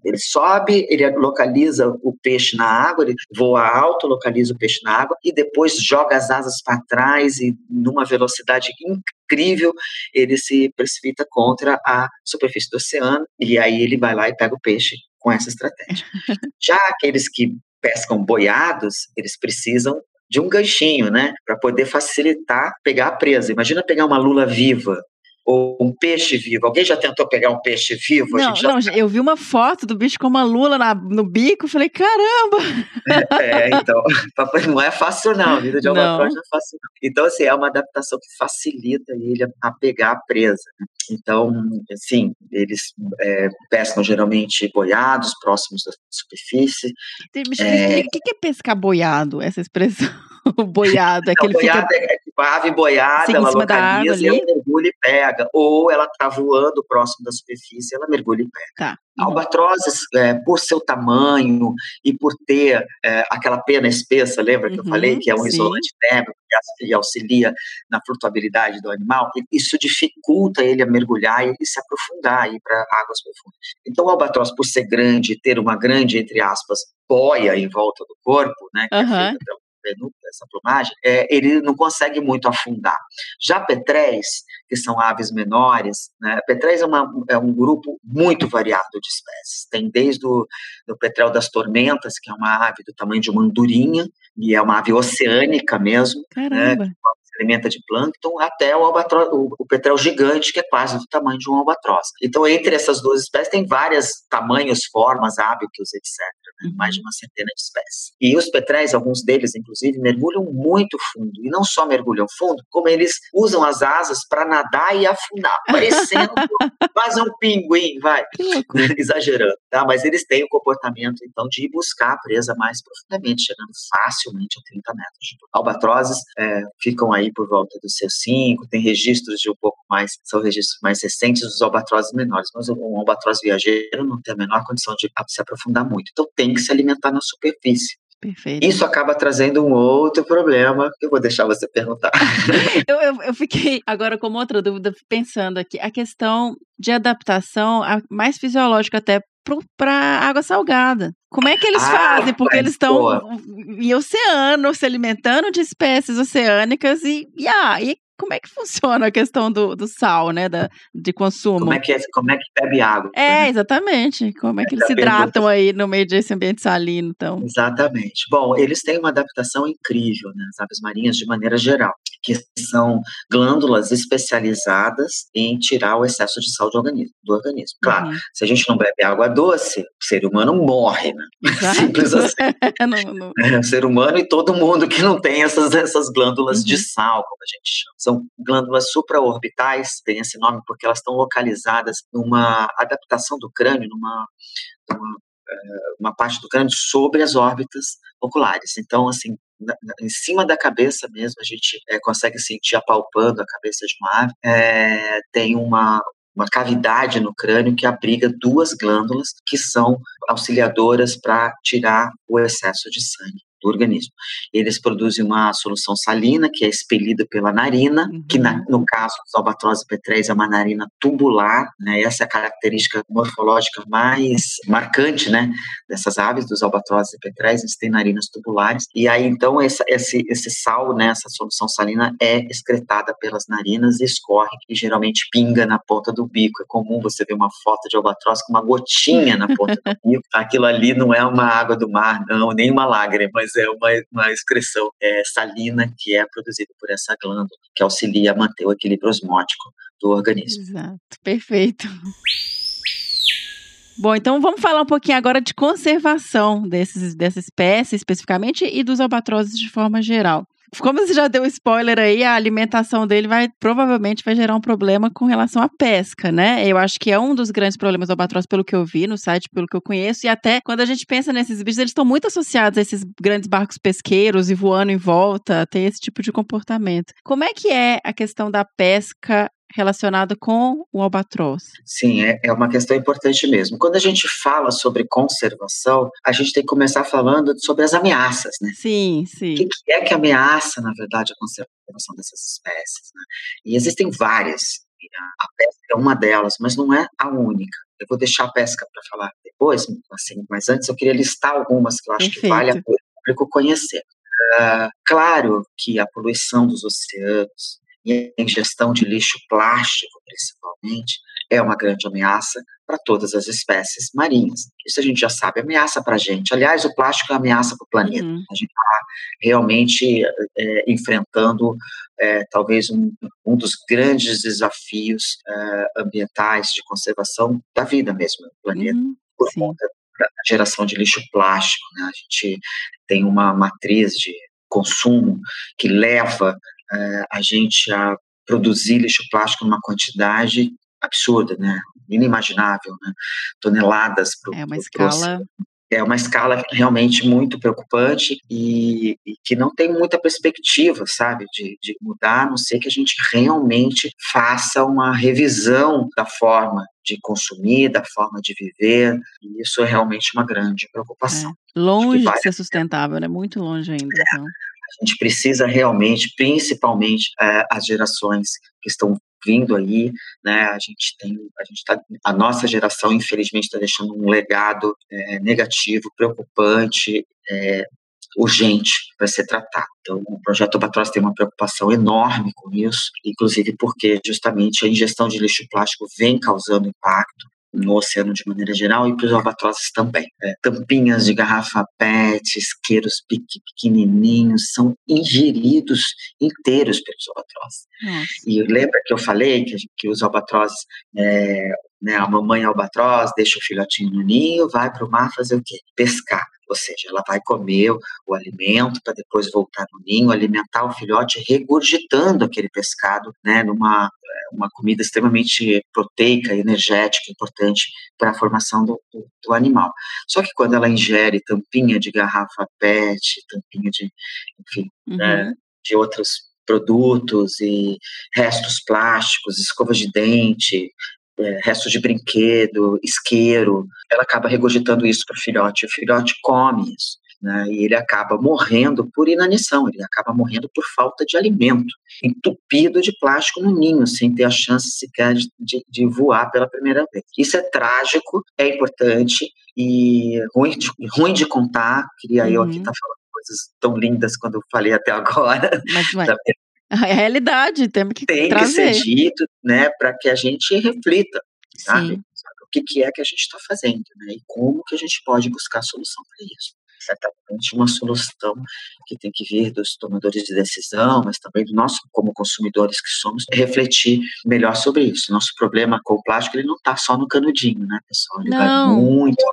ele sobe, ele localiza o peixe na água, ele voa alto, localiza o peixe na água e depois joga as asas para trás e numa velocidade incrível ele se precipita contra a superfície do oceano e aí ele vai lá e pega o peixe com essa estratégia. Já aqueles que pescam boiados, eles precisam de um ganchinho, né, para poder facilitar pegar a presa. Imagina pegar uma lula viva ou um peixe vivo. Alguém já tentou pegar um peixe vivo? Não, já não, eu vi uma foto do bicho com uma lula na- no bico, falei, caramba! É, então, não é fácil não, a vida de Não. albatroz não é fácil não. Então, assim, é uma adaptação que facilita ele a, pegar a presa. né? Então, assim, eles é, pescam geralmente boiados, próximos da superfície. Me É. O que que é pescar boiado, essa expressão? boiado, é que Então, ele fica... boiada é tipo a ave boiada, Sim, ela localiza e ali. ela mergulha e pega. Ou ela está voando próximo da superfície, ela mergulha e pega. Tá. Uhum. Albatrozes, é, por seu tamanho e por ter é, aquela pena espessa, lembra que eu Uhum, falei que é um sim. isolante térmico que e auxilia na flutuabilidade do animal, e isso dificulta ele a mergulhar e se aprofundar aí para águas profundas. Então, o albatroz, por ser grande, ter uma grande, entre aspas, boia em volta do corpo, né, que é Aham. feita penúltima, essa plumagem, é, ele não consegue muito afundar. Já petréis, que são aves menores, né, petréis é, uma, é um grupo muito variado de espécies. Tem desde o do petrel das tormentas, que é uma ave do tamanho de uma andorinha, e é uma ave oceânica mesmo, se alimenta de plâncton, até o, albatroz, o, o petrel gigante, que é quase do tamanho de um albatroz. Então, entre essas duas espécies, tem vários tamanhos, formas, hábitos, etc. né? Uhum. Mais de uma centena de espécies. E os petréis, alguns deles, inclusive, mergulham muito fundo. E não só mergulham fundo, como eles usam as asas para nadar e afundar, parecendo quase um pinguim, vai. Exagerando, tá? Mas eles têm o comportamento, então, de ir buscar a presa mais profundamente, chegando facilmente a 30 metros de altura. Albatrozes é, ficam aí por volta dos seus 5, tem registros de um pouco mais, são registros mais recentes dos albatrozes menores, mas um albatroz viajeiro não tem a menor condição de se aprofundar muito, então tem que se alimentar na superfície. Perfeito. Isso acaba trazendo um outro problema, que eu vou deixar você perguntar. Eu, eu, eu fiquei agora com uma outra dúvida, pensando aqui. A questão de adaptação, mais fisiológica até para água salgada. Como é que eles Ah, fazem? Porque eles estão em oceano, se alimentando de espécies oceânicas e, e, ah, e como é que funciona a questão do, do sal, né, da, de consumo? Como é que, é, como é que bebe água? É, exatamente. Como é que eles se hidratam aí no meio desse ambiente salino, então? Exatamente. Bom, eles têm uma adaptação incrível, né, as aves marinhas de maneira geral, que são glândulas especializadas em tirar o excesso de sal do organismo. Do organismo. Claro, Uhum. se a gente não bebe água doce, o ser humano morre, né? Simples assim. Não- não- É, o ser humano e todo mundo que não tem essas, essas glândulas de Uhum. sal, como a gente chama. São glândulas supraorbitais, tem esse nome porque elas estão localizadas numa adaptação do crânio, numa, numa uma parte do crânio sobre as órbitas oculares. Então, assim, na- na- em cima da cabeça mesmo, a gente eh, consegue sentir apalpando a cabeça de uma ave, eh, tem uma, uma cavidade no crânio que abriga duas glândulas que são auxiliadoras para tirar o excesso de sangue do organismo. Eles produzem uma solução salina que é expelida pela narina, que na- Uhum. no caso dos albatrozes petréis é uma narina tubular, né? Essa é a característica morfológica mais marcante, né? Dessas aves, dos albatrozes e petréis, eles têm narinas tubulares. E aí, então, essa, esse, esse sal, né? Essa solução salina é excretada pelas narinas e escorre e geralmente pinga na ponta do bico. É comum você ver uma foto de albatroz com uma gotinha na ponta do bico. Aquilo ali não é uma água do mar, não, nem uma lágrima, mas é uma, uma excreção é, salina que é produzida por essa glândula, que auxilia a manter o equilíbrio osmótico do organismo. Exato, perfeito. Bom, então vamos falar um pouquinho agora de conservação desses, dessa espécie especificamente e dos albatrozes de forma geral. Como você já deu spoiler aí, a alimentação dele vai provavelmente vai gerar um problema com relação à pesca, né? Eu acho que é um dos grandes problemas do albatroz, pelo que eu vi no site, pelo que eu conheço, e até quando a gente pensa nesses bichos, eles estão muito associados a esses grandes barcos pesqueiros e voando em volta, tem esse tipo de comportamento. Como é que é a questão da pesca relacionada com o albatroz. Sim, é, é uma questão importante mesmo. Quando a gente fala sobre conservação, a gente tem que começar falando sobre as ameaças, né? Sim, sim. O que, que é que ameaça, na verdade, a conservação dessas espécies? Né? E existem várias. A pesca é uma delas, mas não é a única. Eu vou deixar a pesca para falar depois, assim, mas antes eu queria listar algumas que eu acho Perfeito. que vale a pena o público conhecer. Uh, claro que a poluição dos oceanos, e a ingestão de lixo plástico, principalmente, é uma grande ameaça para todas as espécies marinhas. Isso a gente já sabe, ameaça para a gente. Aliás, o plástico é ameaça para o planeta. Uhum. A gente está realmente é, enfrentando é, talvez um, um, dos grandes desafios é, ambientais de conservação da vida mesmo no planeta, uhum. por Sim. conta da geração de lixo plástico. Né? A gente tem uma matriz de consumo que leva é, a gente a produzir lixo plástico numa quantidade absurda, né? Inimaginável, né? Toneladas. Pro, é uma pro, escala. é uma escala realmente muito preocupante e, e, que não tem muita perspectiva, sabe, de, de mudar, a não ser que a gente realmente faça uma revisão da forma de consumir, da forma de viver, e isso é realmente uma grande preocupação. É. Longe de ser sustentável, né? Muito longe ainda. É. Então. A gente precisa realmente, principalmente é, as gerações que estão vindo aí, né? A gente tem, a gente tá, a nossa geração infelizmente está deixando um legado é, negativo, preocupante, é, urgente para ser tratado. Então, o projeto Albatroz tem uma preocupação enorme com isso, inclusive porque justamente a ingestão de lixo plástico vem causando impacto no oceano de maneira geral e para os albatrozes também. É, tampinhas de garrafa PET, isqueiros pequenininhos são ingeridos inteiros pelos albatrozes. Nossa. E lembra que eu falei que, que os albatrozes, é, né, a mamãe albatroz deixa o filhotinho no ninho, vai para o mar fazer o quê? Pescar. Ou seja, ela vai comer o alimento para depois voltar no ninho, alimentar o filhote, regurgitando aquele pescado, né, numa uma comida extremamente proteica, energética, importante para a formação do, do, do, animal. Só que quando ela ingere tampinha de garrafa PET, tampinha de, enfim, uhum. né, de outros produtos e restos plásticos, escovas de dente, é, restos de brinquedo, isqueiro, ela acaba regurgitando isso para o filhote. O filhote come isso né, e ele acaba morrendo por inanição, ele acaba morrendo por falta de alimento, entupido de plástico no ninho, sem ter a chance sequer de, de, voar pela primeira vez. Isso é trágico, é importante e ruim de, ruim de contar, queria uhum. eu aqui estar tá falando coisas tão lindas quando eu falei até agora. Mas, mas... É a realidade, temos que Tem trazer. que ser dito, né, para que a gente reflita, sabe? Sim. O que, que é que a gente está fazendo, né? E como que a gente pode buscar solução para isso certamente uma solução que tem que vir dos tomadores de decisão, mas também do nosso, como consumidores que somos, refletir melhor sobre isso. Nosso problema com o plástico ele não está só no canudinho, né, pessoal? Ele não. vai muito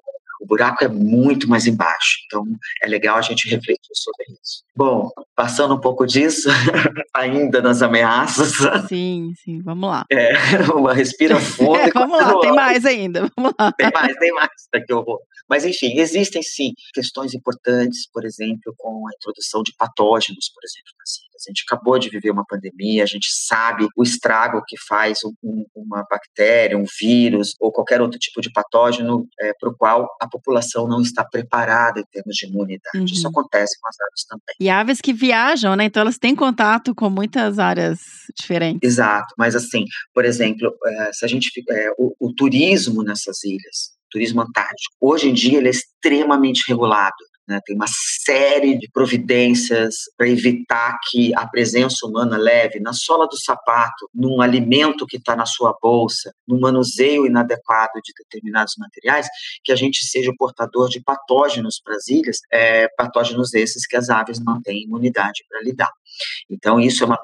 buraco é muito mais embaixo. Então, é legal a gente refletir sobre isso. Bom, passando um pouco disso, ainda nas ameaças. Sim, sim, vamos lá. É, uma respira fundo. É, vamos lá, tem mais ainda. Vamos lá. Tem mais, tem mais. Que horror. Mas, enfim, existem sim questões importantes, por exemplo, com a introdução de patógenos, por exemplo, nas ilhas. A gente acabou de viver uma pandemia, a gente sabe o estrago que faz um, uma bactéria, um vírus ou qualquer outro tipo de patógeno é, para o qual a população não está preparada em termos de imunidade. Uhum. Isso acontece com as aves também. E aves que viajam, né? Então elas têm contato com muitas áreas diferentes. Exato, mas assim, por exemplo, é, se a gente é, o, o turismo nessas ilhas, turismo antártico. Hoje em dia ele é extremamente regulado. Né? Tem uma série de providências para evitar que a presença humana leve na sola do sapato, num alimento que está na sua bolsa, no manuseio inadequado de determinados materiais, que a gente seja o portador de patógenos para as ilhas, é, patógenos esses que as aves não têm imunidade para lidar. Então, isso é uma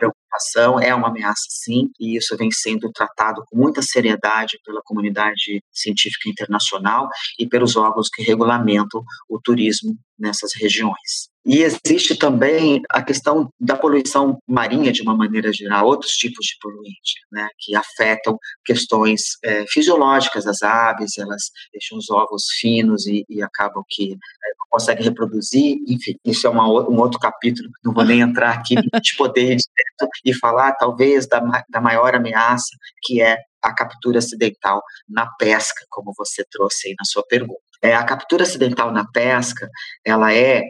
é uma ameaça sim, e isso vem sendo tratado com muita seriedade pela comunidade científica internacional e pelos órgãos que regulamentam o turismo nessas regiões. E existe também a questão da poluição marinha de uma maneira geral, outros tipos de poluente, né, que afetam questões é, fisiológicas das aves, elas deixam os ovos finos e, e acabam que é, não conseguem reproduzir, enfim, isso é uma, um outro capítulo, não vou nem entrar aqui, de poder ir direto e falar talvez da, da maior ameaça, que é a captura acidental na pesca, como você trouxe aí na sua pergunta. É, a captura acidental na pesca, ela é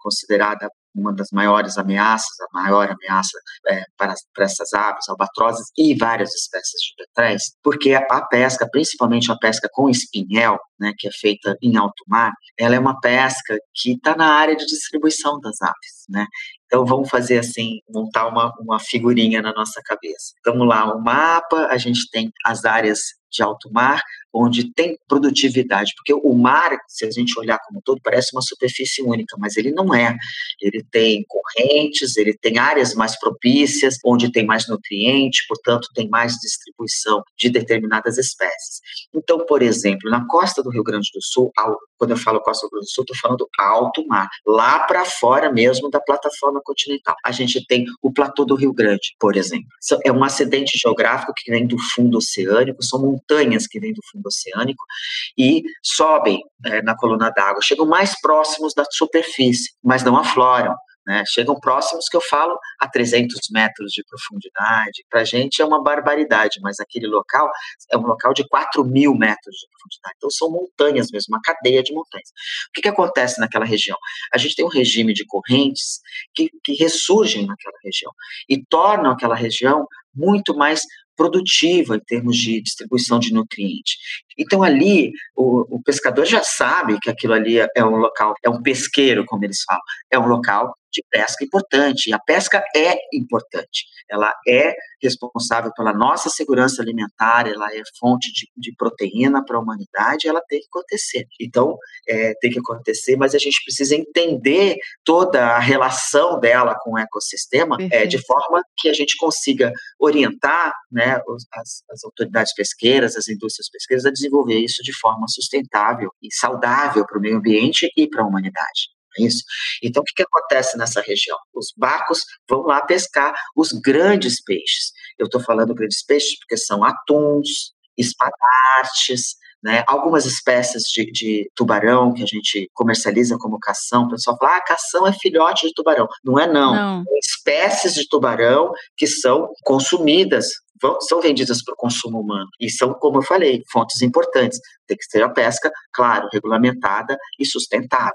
considerada uma das maiores ameaças, a maior ameaça é, para, para, essas aves, albatrozes e várias espécies de petréis, porque a pesca, principalmente a pesca com espinhel, né, que é feita em alto mar, ela é uma pesca que está na área de distribuição das aves, né? Então vamos fazer assim, montar uma, uma figurinha na nossa cabeça. Vamos lá, o mapa, a gente tem as áreas de alto mar, onde tem produtividade, porque o mar, se a gente olhar como todo, parece uma superfície única, mas ele não é. Ele tem correntes, ele tem áreas mais propícias, onde tem mais nutriente, portanto, tem mais distribuição de determinadas espécies. Então, por exemplo, na costa do Rio Grande do Sul, quando eu falo costa do Rio Grande do Sul, estou falando alto mar, lá para fora mesmo da plataforma continental. A gente tem o platô do Rio Grande, por exemplo. É um acidente geográfico que vem do fundo oceânico, são montanhas que vêm do fundo oceânico e sobem é, na coluna d'água, chegam mais próximos da superfície, mas não afloram. Né, chegam próximos que eu falo a 300 metros de profundidade. Para a gente é uma barbaridade, mas aquele local é um local de 4 mil metros de profundidade. Então são montanhas mesmo, uma cadeia de montanhas. O que, que acontece naquela região? A gente tem um regime de correntes que, que ressurgem naquela região e tornam aquela região muito mais produtiva em termos de distribuição de nutrientes. Então ali o, o, pescador já sabe que aquilo ali é um local, é um pesqueiro, como eles falam, é um local de pesca importante. E a pesca é importante. Ela é responsável pela nossa segurança alimentar, ela é fonte de, de proteína para a humanidade, ela tem que acontecer. Então, é, tem que acontecer, mas a gente precisa entender toda a relação dela com o ecossistema é, de forma que a gente consiga orientar né, as, as autoridades pesqueiras, as indústrias pesqueiras a desenvolver isso de forma sustentável e saudável para o meio ambiente e para a humanidade. É isso? Então, o que, que acontece nessa região? Os barcos vão lá pescar os grandes peixes. Eu estou falando grandes peixes porque são atuns, espadartes, né? Algumas espécies de, de, tubarão que a gente comercializa como cação, o pessoal fala, ah, cação é filhote de tubarão. Não é não. não. Espécies de tubarão que são consumidas, são vendidas para o consumo humano. E são, como eu falei, fontes importantes. Tem que ser a pesca, claro, regulamentada e sustentável.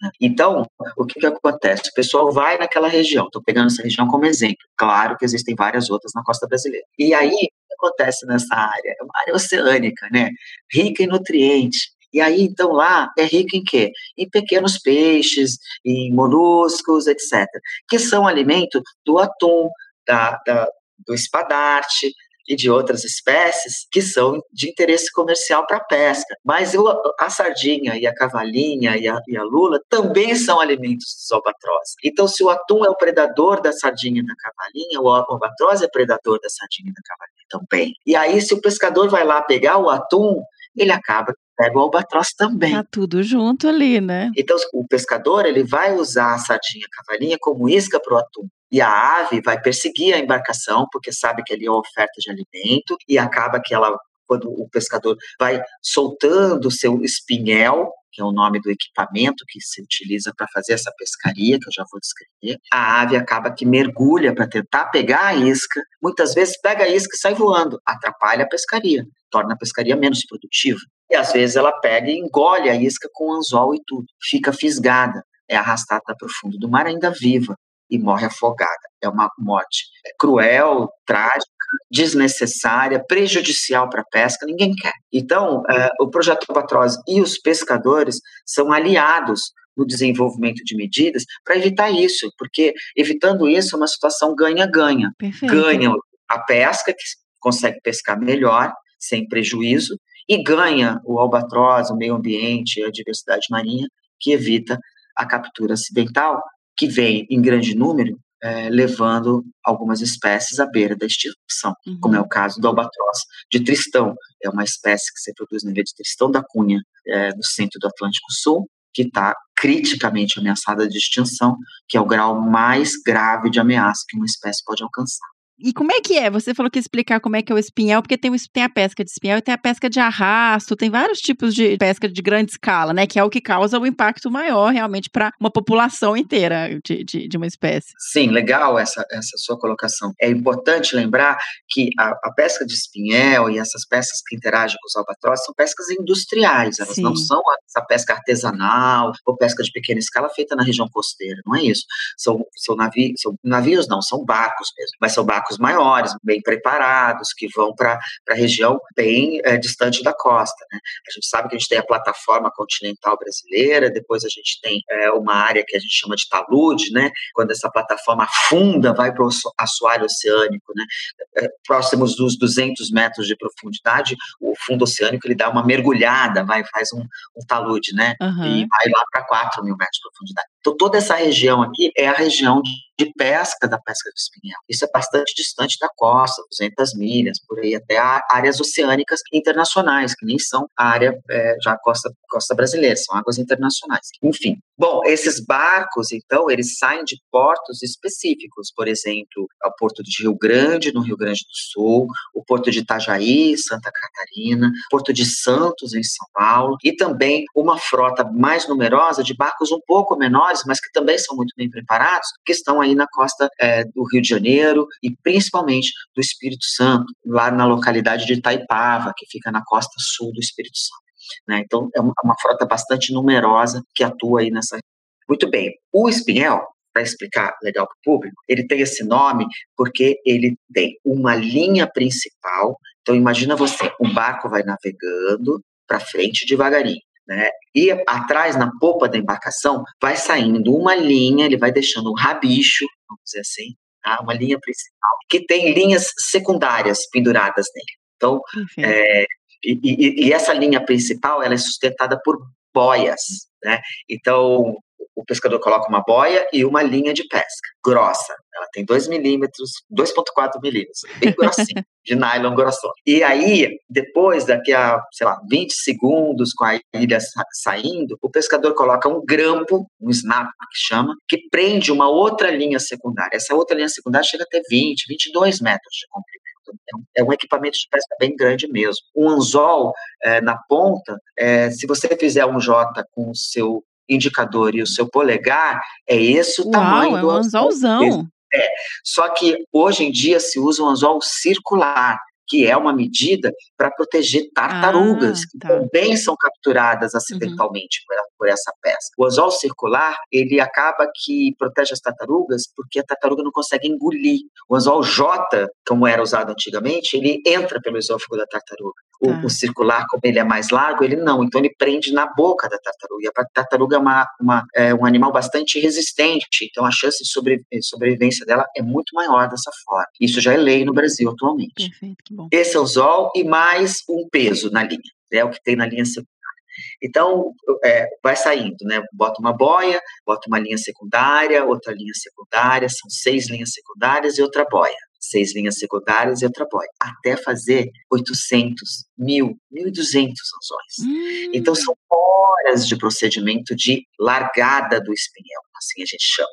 Né? Então, o que, que acontece? O pessoal vai naquela região, estou pegando essa região como exemplo, claro que existem várias outras na costa brasileira. E aí, acontece nessa área? É uma área oceânica, né? rica em nutrientes, e aí, então, lá é rico em quê? Em pequenos peixes, em moluscos, etc., que são alimento do atum, da, da, do espadarte, e de outras espécies que são de interesse comercial para pesca. Mas eu, a sardinha e a cavalinha e a, e a, lula também são alimentos dos albatrozes. Então, se o atum é o predador da sardinha e da cavalinha, o albatroz é predador da sardinha e da cavalinha também. E aí, se o pescador vai lá pegar o atum, ele acaba pega o albatroz também. Tá tudo junto ali, né? Então, o pescador ele vai usar a sardinha a cavalinha como isca para o atum. E a ave vai perseguir a embarcação, porque sabe que ali é uma oferta de alimento, e acaba que ela, quando o pescador vai soltando o seu espinhel, que é o nome do equipamento que se utiliza para fazer essa pescaria, que eu já vou descrever, a ave acaba que mergulha para tentar pegar a isca, muitas vezes pega a isca e sai voando, atrapalha a pescaria, torna a pescaria menos produtiva. E às vezes ela pega e engole a isca com anzol e tudo, fica fisgada, é arrastada para o fundo do mar ainda viva e morre afogada. É uma morte cruel, trágica, desnecessária, prejudicial para a pesca, ninguém quer. Então, é, o projeto Albatroz e os pescadores são aliados no desenvolvimento de medidas para evitar isso, porque evitando isso é uma situação ganha-ganha. Ganha a pesca, que consegue pescar melhor, sem prejuízo, e ganha o albatroz, o meio ambiente, a diversidade marinha, que evita a captura acidental que vem em grande número, é, levando algumas espécies à beira da extinção, uhum. como é o caso do albatroz de Tristão. É uma espécie que se reproduz na ilha de Tristão da Cunha, é, no centro do Atlântico Sul, que está criticamente ameaçada de extinção, que é o grau mais grave de ameaça que uma espécie pode alcançar. E como é que é? Você falou que ia explicar como é que é o espinhel, porque tem, o, tem a pesca de espinhel e tem a pesca de arrasto, tem vários tipos de pesca de grande escala, né? Que é o que causa o impacto maior realmente para uma população inteira de, de, de, uma espécie. Sim, legal essa, essa sua colocação. É importante lembrar que a, a, pesca de espinhel e essas pescas que interagem com os albatrosses são pescas industriais, elas Sim. não são essa pesca artesanal ou pesca de pequena escala feita na região costeira, não é isso. São, são, navios, são navios, não, são barcos mesmo, mas são barcos barcos maiores, bem preparados, que vão para a região bem é, distante da costa. Né? A gente sabe que a gente tem a plataforma continental brasileira, depois a gente tem é, uma área que a gente chama de talude, né? quando essa plataforma afunda, vai para o assoalho oceânico, né? É, próximos dos 200 metros de profundidade, o fundo oceânico ele dá uma mergulhada, vai faz um, um talude, né? Uhum. E vai lá para 4 mil metros de profundidade. Então, toda essa região aqui é a região de pesca da pesca do espinhel. Isso é bastante distante da costa, 200 milhas, por aí até áreas oceânicas internacionais, que nem são a área é, já costa, costa brasileira, são águas internacionais. Enfim, bom, esses barcos, então, eles saem de portos específicos, por exemplo, o porto de Rio Grande, no Rio Grande do Sul, o porto de Itajaí, Santa Catarina, porto de Santos, em São Paulo, e também uma frota mais numerosa de barcos um pouco menores, mas que também são muito bem preparados, que estão aí na costa é, do Rio de Janeiro e principalmente do Espírito Santo, lá na localidade de Itaipava, que fica na costa sul do Espírito Santo. Né? Então, é uma frota bastante numerosa que atua aí nessa. Muito bem. O espinhel, para explicar legal para o público, ele tem esse nome porque ele tem uma linha principal. Então, imagina você, um barco vai navegando para frente devagarinho. Né? E atrás, na popa da embarcação, vai saindo uma linha, ele vai deixando um rabicho, vamos dizer assim, tá? uma linha principal, que tem linhas secundárias penduradas nele. Então, é, e, e, e, essa linha principal ela é sustentada por boias. Né? Então, o pescador coloca uma boia e uma linha de pesca grossa. Ela tem 2 milímetros, 2,4 milímetros, bem grossinha, de nylon grossão. E aí, depois, daqui a, sei lá, 20 segundos com a ilha saindo, o pescador coloca um grampo, um snap que chama, que prende uma outra linha secundária. Essa outra linha secundária chega até 20, 22 metros de comprimento. É, é um equipamento de pesca bem grande mesmo. Um anzol é, na ponta, é, se você fizer um J com o seu indicador e o seu polegar, é esse o Uau, tamanho é do um anzolzão. É, só que hoje em dia se usa um anzol circular, que é uma medida para proteger tartarugas, ah, tá. que também são capturadas uhum. acidentalmente uhum. por, essa peça. O anzol circular, ele acaba que protege as tartarugas porque a tartaruga não consegue engolir. O anzol J, como era usado antigamente, ele entra pelo esôfago da tartaruga. O, tá. o, circular, como ele é mais largo, ele não. Então, ele prende na boca da tartaruga. E a tartaruga é, uma, uma, é um animal bastante resistente. Então, a chance de sobre, sobrevivência dela é muito maior dessa forma. Isso já é lei no Brasil atualmente. Perfeito, que bom. Esse é o ZOL e mais um peso na linha. É o que tem na linha secundária. Então, é, vai saindo, né? Bota uma boia, bota uma linha secundária, outra linha secundária, são seis linhas secundárias e outra boia seis linhas secundárias e outra boia, até fazer 800, 1.000, 1.200 anzóis. Hum. Então, são horas de procedimento de largada do espinhel, assim a gente chama.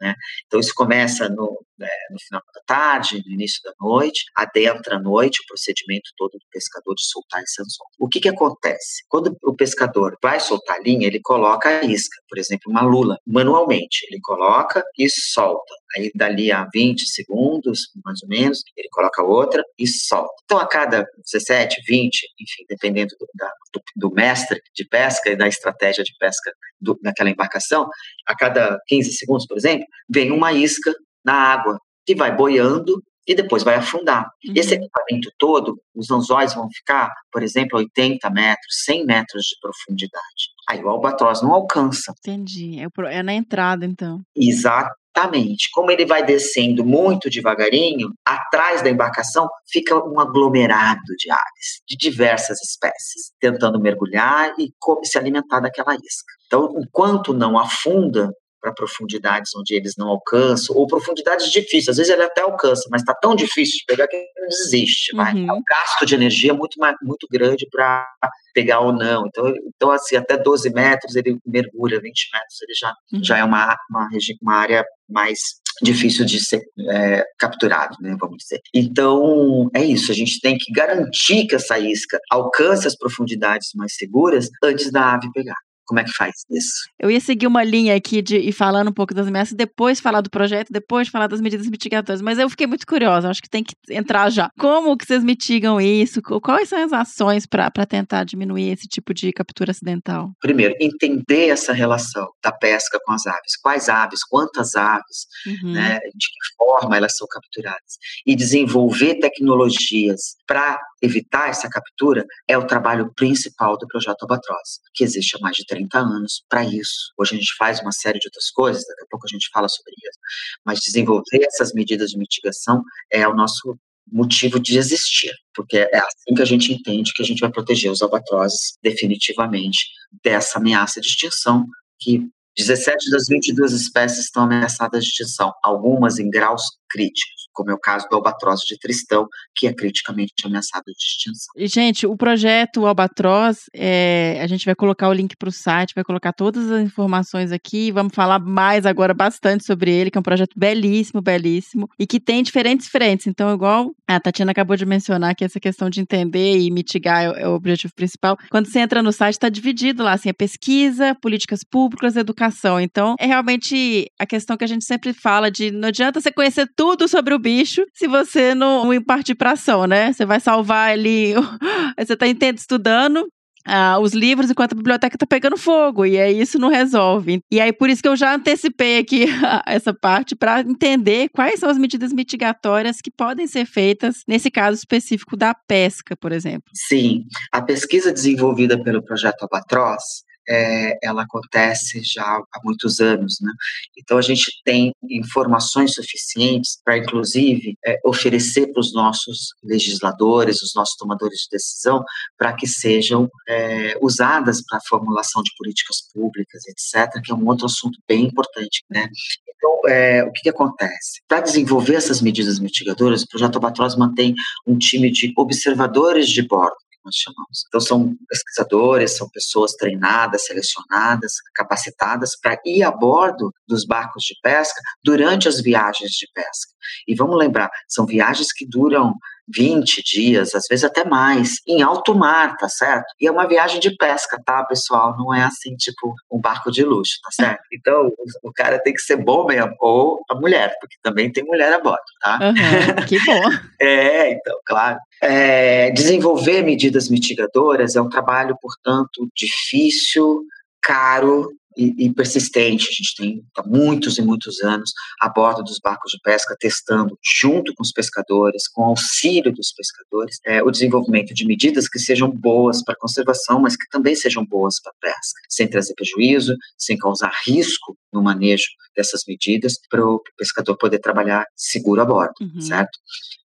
Né? Então, isso começa no, né, no final da tarde, no início da noite, adentra a noite o procedimento todo do pescador de soltar esse anzol. O que, que acontece? Quando o pescador vai soltar a linha, ele coloca a isca, por exemplo, uma lula, manualmente. Ele coloca e solta. Aí, dali a 20 segundos, mais ou menos, ele coloca outra e solta. Então, a cada 17, 20, enfim, dependendo do, da, do, do mestre de pesca e da estratégia de pesca do, daquela embarcação, a cada 15 segundos, por exemplo, vem uma isca na água, que vai boiando e depois vai afundar. Uhum. Esse equipamento todo, os anzóis vão ficar, por exemplo, 80 metros, 100 metros de profundidade. Aí o albatroz não alcança. Entendi. É, é na entrada, então. Exatamente. Como ele vai descendo muito devagarinho, atrás da embarcação fica um aglomerado de aves, de diversas espécies, tentando mergulhar e se alimentar daquela isca. Então, enquanto não afunda, para profundidades onde eles não alcançam, ou profundidades difíceis. Às vezes ele até alcança, mas está tão difícil de pegar que ele desiste. Uhum. É um gasto de energia muito, muito grande para pegar ou não. Então, então assim, até 12 metros ele mergulha, 20 metros ele já, uhum. já é uma, uma, uma área mais difícil de ser é, capturado, né, vamos dizer. Então, é isso, a gente tem que garantir que essa isca alcance as profundidades mais seguras antes da ave pegar. Como é que faz isso? Eu ia seguir uma linha aqui de ir falando um pouco das ameaças, depois falar do projeto, depois falar das medidas mitigatórias, mas eu fiquei muito curiosa, acho que tem que entrar já. Como que vocês mitigam isso? Quais são as ações para tentar diminuir esse tipo de captura acidental? Primeiro, entender essa relação da pesca com as aves. Quais aves, quantas aves, uhum. né, de que forma elas são capturadas. E desenvolver tecnologias para evitar essa captura é o trabalho principal do projeto Albatroz, que existe há mais de 30 anos para isso. Hoje a gente faz uma série de outras coisas, daqui a pouco a gente fala sobre isso, mas desenvolver essas medidas de mitigação é o nosso motivo de existir, porque é assim que a gente entende que a gente vai proteger os albatrozes definitivamente dessa ameaça de extinção que 17 das 22 espécies estão ameaçadas de extinção, algumas em graus críticos, como é o caso do albatroz de Tristão, que é criticamente ameaçado de extinção. E, gente, o projeto Albatroz, é, a gente vai colocar o link para o site, vai colocar todas as informações aqui, vamos falar mais agora bastante sobre ele, que é um projeto belíssimo, belíssimo, e que tem diferentes frentes. Então, igual a Tatiana acabou de mencionar, que essa questão de entender e mitigar é, é o objetivo principal. Quando você entra no site, está dividido lá, assim, é pesquisa, políticas públicas, educação. Então, é realmente a questão que a gente sempre fala de não adianta você conhecer tudo sobre o bicho se você não partir para ação, né? Você vai salvar ali, você está estudando, ah, os livros enquanto a biblioteca está pegando fogo, e aí isso não resolve. E aí, por isso que eu já antecipei aqui essa parte para entender quais são as medidas mitigatórias que podem ser feitas nesse caso específico da pesca, por exemplo. Sim, a pesquisa desenvolvida pelo projeto Albatroz é, ela acontece já há muitos anos, né? Então a gente tem informações suficientes para, inclusive, é, oferecer para os nossos legisladores, os nossos tomadores de decisão, para que sejam é, usadas para a formulação de políticas públicas, etc., que é um outro assunto bem importante, né? Então, é, o que, que acontece? Para desenvolver essas medidas mitigadoras, o projeto Albatroz mantém um time de observadores de bordo, nós chamamos. Então, são pesquisadores, são pessoas treinadas, selecionadas, capacitadas para ir a bordo dos barcos de pesca durante as viagens de pesca. E vamos lembrar, são viagens que duram 20 dias, às vezes até mais, em alto mar, tá certo? E é uma viagem de pesca, tá, pessoal? Não é assim, tipo, um barco de luxo, tá certo? Então, o cara tem que ser bom mesmo, ou a mulher, porque também tem mulher a bordo, tá? Uhum, que bom. é, então, claro. É, desenvolver medidas mitigadoras é um trabalho, portanto, difícil, caro e, e, persistente. A gente tem há muitos e muitos anos a bordo dos barcos de pesca testando, junto com os pescadores, com auxílio dos pescadores, é, o desenvolvimento de medidas que sejam boas para a conservação, mas que também sejam boas para a pesca, sem trazer prejuízo, sem causar risco no manejo dessas medidas, para o pescador poder trabalhar seguro a bordo, uhum. certo?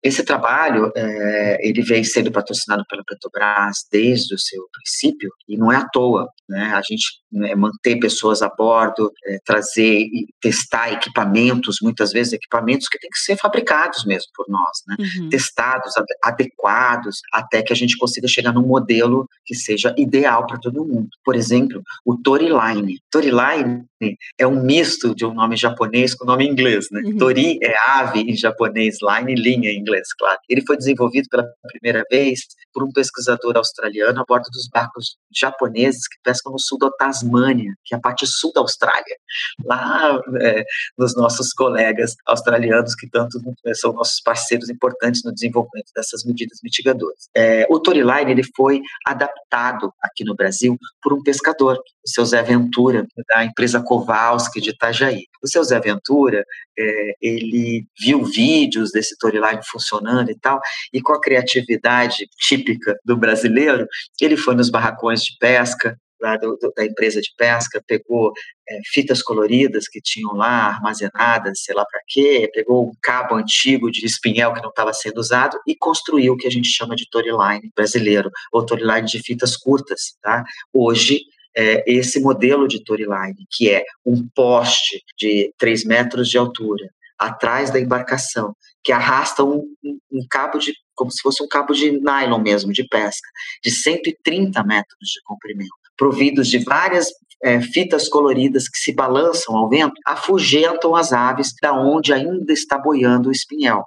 Esse trabalho, é, ele vem sendo patrocinado pela Petrobras desde o seu princípio e não é à toa, né? A gente né, manter pessoas a bordo, é, trazer e testar equipamentos, muitas vezes equipamentos que têm que ser fabricados mesmo por nós, né? Uhum. Testados, adequados, até que a gente consiga chegar num modelo que seja ideal para todo mundo. Por exemplo, o Toriline. Toriline é um misto de um nome japonês com nome inglês, né? Uhum. Tori é ave em japonês, line linha em inglês, claro. Ele foi desenvolvido pela primeira vez por um pesquisador australiano a bordo dos barcos japoneses que pescam no sul da Tasmânia, que é a parte sul da Austrália. Lá é, nos nossos colegas australianos que tanto é, são nossos parceiros importantes no desenvolvimento dessas medidas mitigadoras. É, o Toriline ele foi adaptado aqui no Brasil por um pescador, o seu Zé Ventura, da empresa Kowalski de Itajaí. O seu Zé Ventura, é, ele viu vídeos desse Toriline funcionando e tal, e com a criatividade típica do brasileiro, ele foi nos barracões de pesca, lá do, do, da empresa de pesca, pegou é, fitas coloridas que tinham lá armazenadas, sei lá para quê, pegou um cabo antigo de espinhel que não estava sendo usado e construiu o que a gente chama de Toryline brasileiro, ou Toryline de fitas curtas. Tá? Hoje, é, esse modelo de Toryline, que é um poste de 3 metros de altura, atrás da embarcação, que arrasta um, um, um cabo de como se fosse um cabo de nylon mesmo, de pesca, de 130 metros de comprimento, providos de várias é, fitas coloridas que se balançam ao vento, afugentam as aves da onde ainda está boiando o espinhel.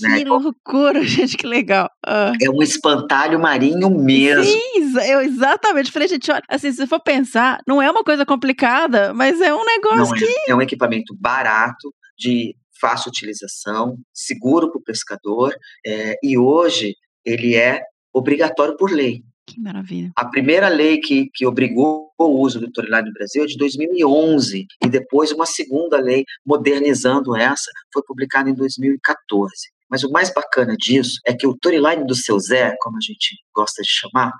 Né? Que loucura, gente, que legal. Ah. É um espantalho marinho mesmo. Sim, eu exatamente. Falei, gente, olha, assim, se for pensar, não é uma coisa complicada, mas é um negócio é. que. É um equipamento barato, de fácil utilização, seguro para o pescador, é, e hoje ele é obrigatório por lei. Que maravilha. A primeira lei que, que obrigou o uso do Torilane no Brasil é de 2011, e depois uma segunda lei modernizando essa foi publicada em 2014. Mas o mais bacana disso é que o Toryline do seu Zé, como a gente gosta de chamar,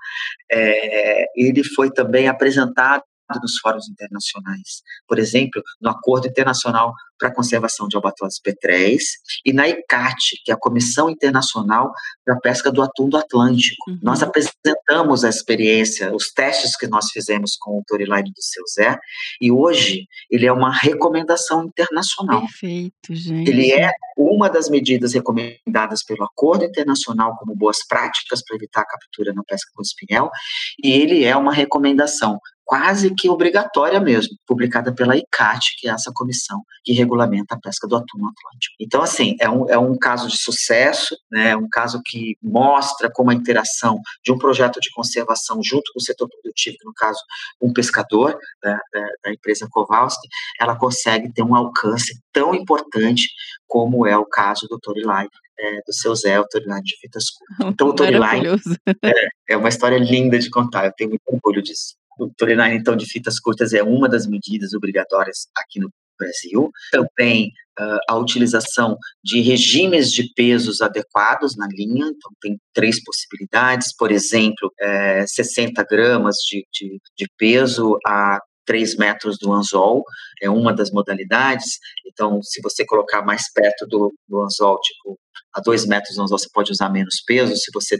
é, ele foi também apresentado nos fóruns internacionais. Por exemplo, no Acordo Internacional para a Conservação de Albatrozes Petréis e na ICAT, que é a Comissão Internacional para a Pesca do Atum do Atlântico. Uhum. Nós apresentamos a experiência, os testes que nós fizemos com o Toryline do seu Zé, e hoje ele é uma recomendação internacional. Perfeito, gente. Ele é uma das medidas recomendadas pelo Acordo Internacional como boas práticas para evitar a captura na pesca com espinhel, e ele é uma recomendação quase que obrigatória mesmo, publicada pela ICAT, que é essa comissão que regulamenta a pesca do atum no Atlântico. Então, assim, é um, é um caso de sucesso, né, é um caso que mostra como a interação de um projeto de conservação junto com o setor produtivo, no caso, um pescador da, da, da empresa Kowalski, ela consegue ter um alcance tão importante como é o caso do Toryline é, do seu Zé, o Toryline de fitas curtas. Então, o Toryline é, é uma história linda de contar, eu tenho muito orgulho disso. O Toryline, então, de fitas curtas é uma das medidas obrigatórias aqui no Brasil. Também uh, a utilização de regimes de pesos adequados na linha, então tem três possibilidades, por exemplo, é, 60 gramas de, de, de peso a 3 metros do anzol, é uma das modalidades. Então, se você colocar mais perto do, do anzol, tipo, a 2 metros do anzol, você pode usar menos peso. Se você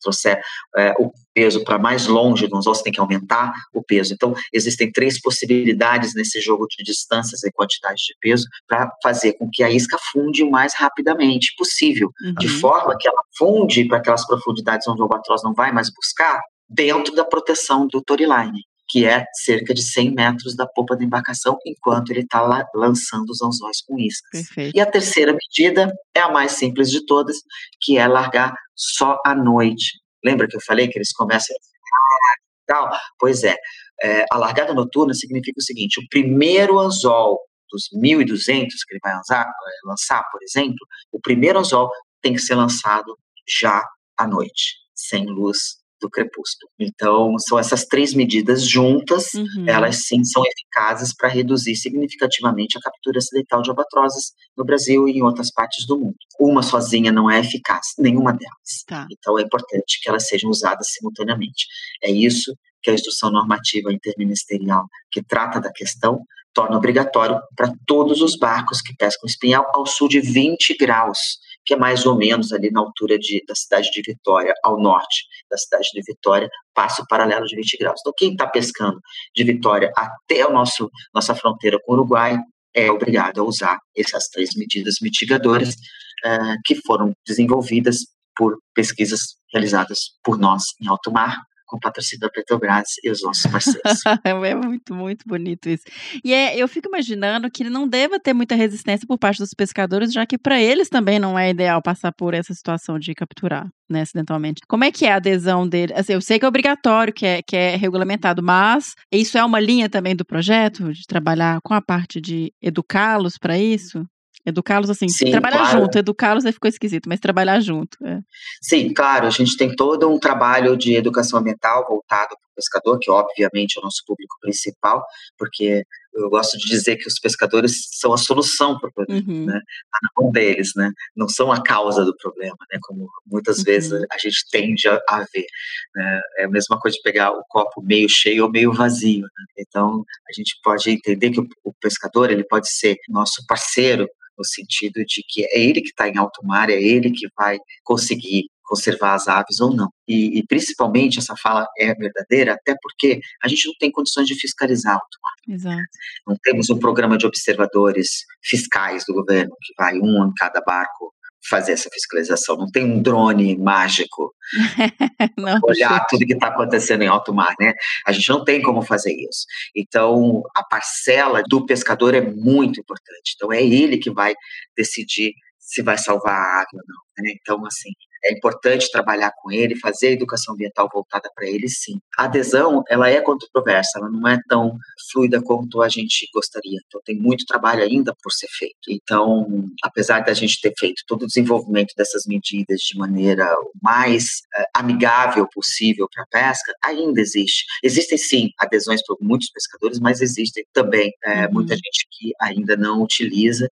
trouxer é, o peso para mais longe do anzol, você tem que aumentar o peso. Então, existem três possibilidades nesse jogo de distâncias e quantidades de peso para fazer com que a isca funde o mais rapidamente possível, uhum. de forma que ela funde para aquelas profundidades onde o albatroz não vai mais buscar, dentro da proteção do Toryline que é cerca de 100 metros da popa da embarcação, enquanto ele está lançando os anzóis com iscas. Perfeito. E a terceira medida é a mais simples de todas, que é largar só à noite. Lembra que eu falei que eles começam a tal? Pois é, é, a largada noturna significa o seguinte: o primeiro anzol dos 1.200 que ele vai lançar, é, lançar, por exemplo, o primeiro anzol tem que ser lançado já à noite, sem luz do crepúsculo. Então, são essas três medidas juntas, uhum. elas sim são eficazes para reduzir significativamente a captura acidental de albatrozes no Brasil e em outras partes do mundo. Uma sozinha não é eficaz, nenhuma delas. Tá. Então, é importante que elas sejam usadas simultaneamente. É isso que a instrução normativa interministerial que trata da questão torna obrigatório para todos os barcos que pescam espinhal ao sul de 20 graus que é mais ou menos ali na altura de, da cidade de Vitória, ao norte da cidade de Vitória, passa o paralelo de 20 graus. Então, quem está pescando de Vitória até o nosso nossa fronteira com o Uruguai é obrigado a usar essas três medidas mitigadoras uh, que foram desenvolvidas por pesquisas realizadas por nós em alto mar, com patrocínio da Petrobras e os nossos parceiros. é muito, muito bonito isso. E é, eu fico imaginando que não deva ter muita resistência por parte dos pescadores, já que para eles também não é ideal passar por essa situação de capturar, né, acidentalmente. Como é que é a adesão dele? Assim, eu sei que é obrigatório, que é, que é regulamentado, mas isso é uma linha também do projeto, de trabalhar com a parte de educá-los para isso? Educá-los assim, Sim, trabalhar claro. junto, educá-los aí ficou esquisito, mas trabalhar junto. É. Sim, claro, a gente tem todo um trabalho de educação ambiental voltado para o pescador, que obviamente é o nosso público principal, porque eu gosto de dizer que os pescadores são a solução para o problema, uhum. né? Está na mão deles, né? Não são a causa do problema, né? Como muitas uhum. vezes a gente tende a, a ver. Né? É a mesma coisa de pegar o copo meio cheio ou meio vazio. Né? Então a gente pode entender que o, o pescador ele pode ser nosso parceiro no sentido de que é ele que está em alto mar, é ele que vai conseguir conservar as aves ou não. E, e, principalmente essa fala é verdadeira, até porque a gente não tem condições de fiscalizar alto mar. Exato. Não temos um programa de observadores fiscais do governo, que vai um em cada barco fazer essa fiscalização. Não tem um drone mágico não, olhar gente. tudo que está acontecendo em alto mar, né? A gente não tem como fazer isso. Então, a parcela do pescador é muito importante. Então, é ele que vai decidir se vai salvar a água ou não. Né? Então, assim, é importante trabalhar com ele, fazer a educação ambiental voltada para ele, sim. A adesão, ela é controversa, ela não é tão fluida quanto a gente gostaria. Então, tem muito trabalho ainda por ser feito. Então, apesar da gente ter feito todo o desenvolvimento dessas medidas de maneira o mais eh, amigável possível para a pesca, ainda existe. Existem, sim, adesões por muitos pescadores, mas existem também Uhum. muita gente que ainda não utiliza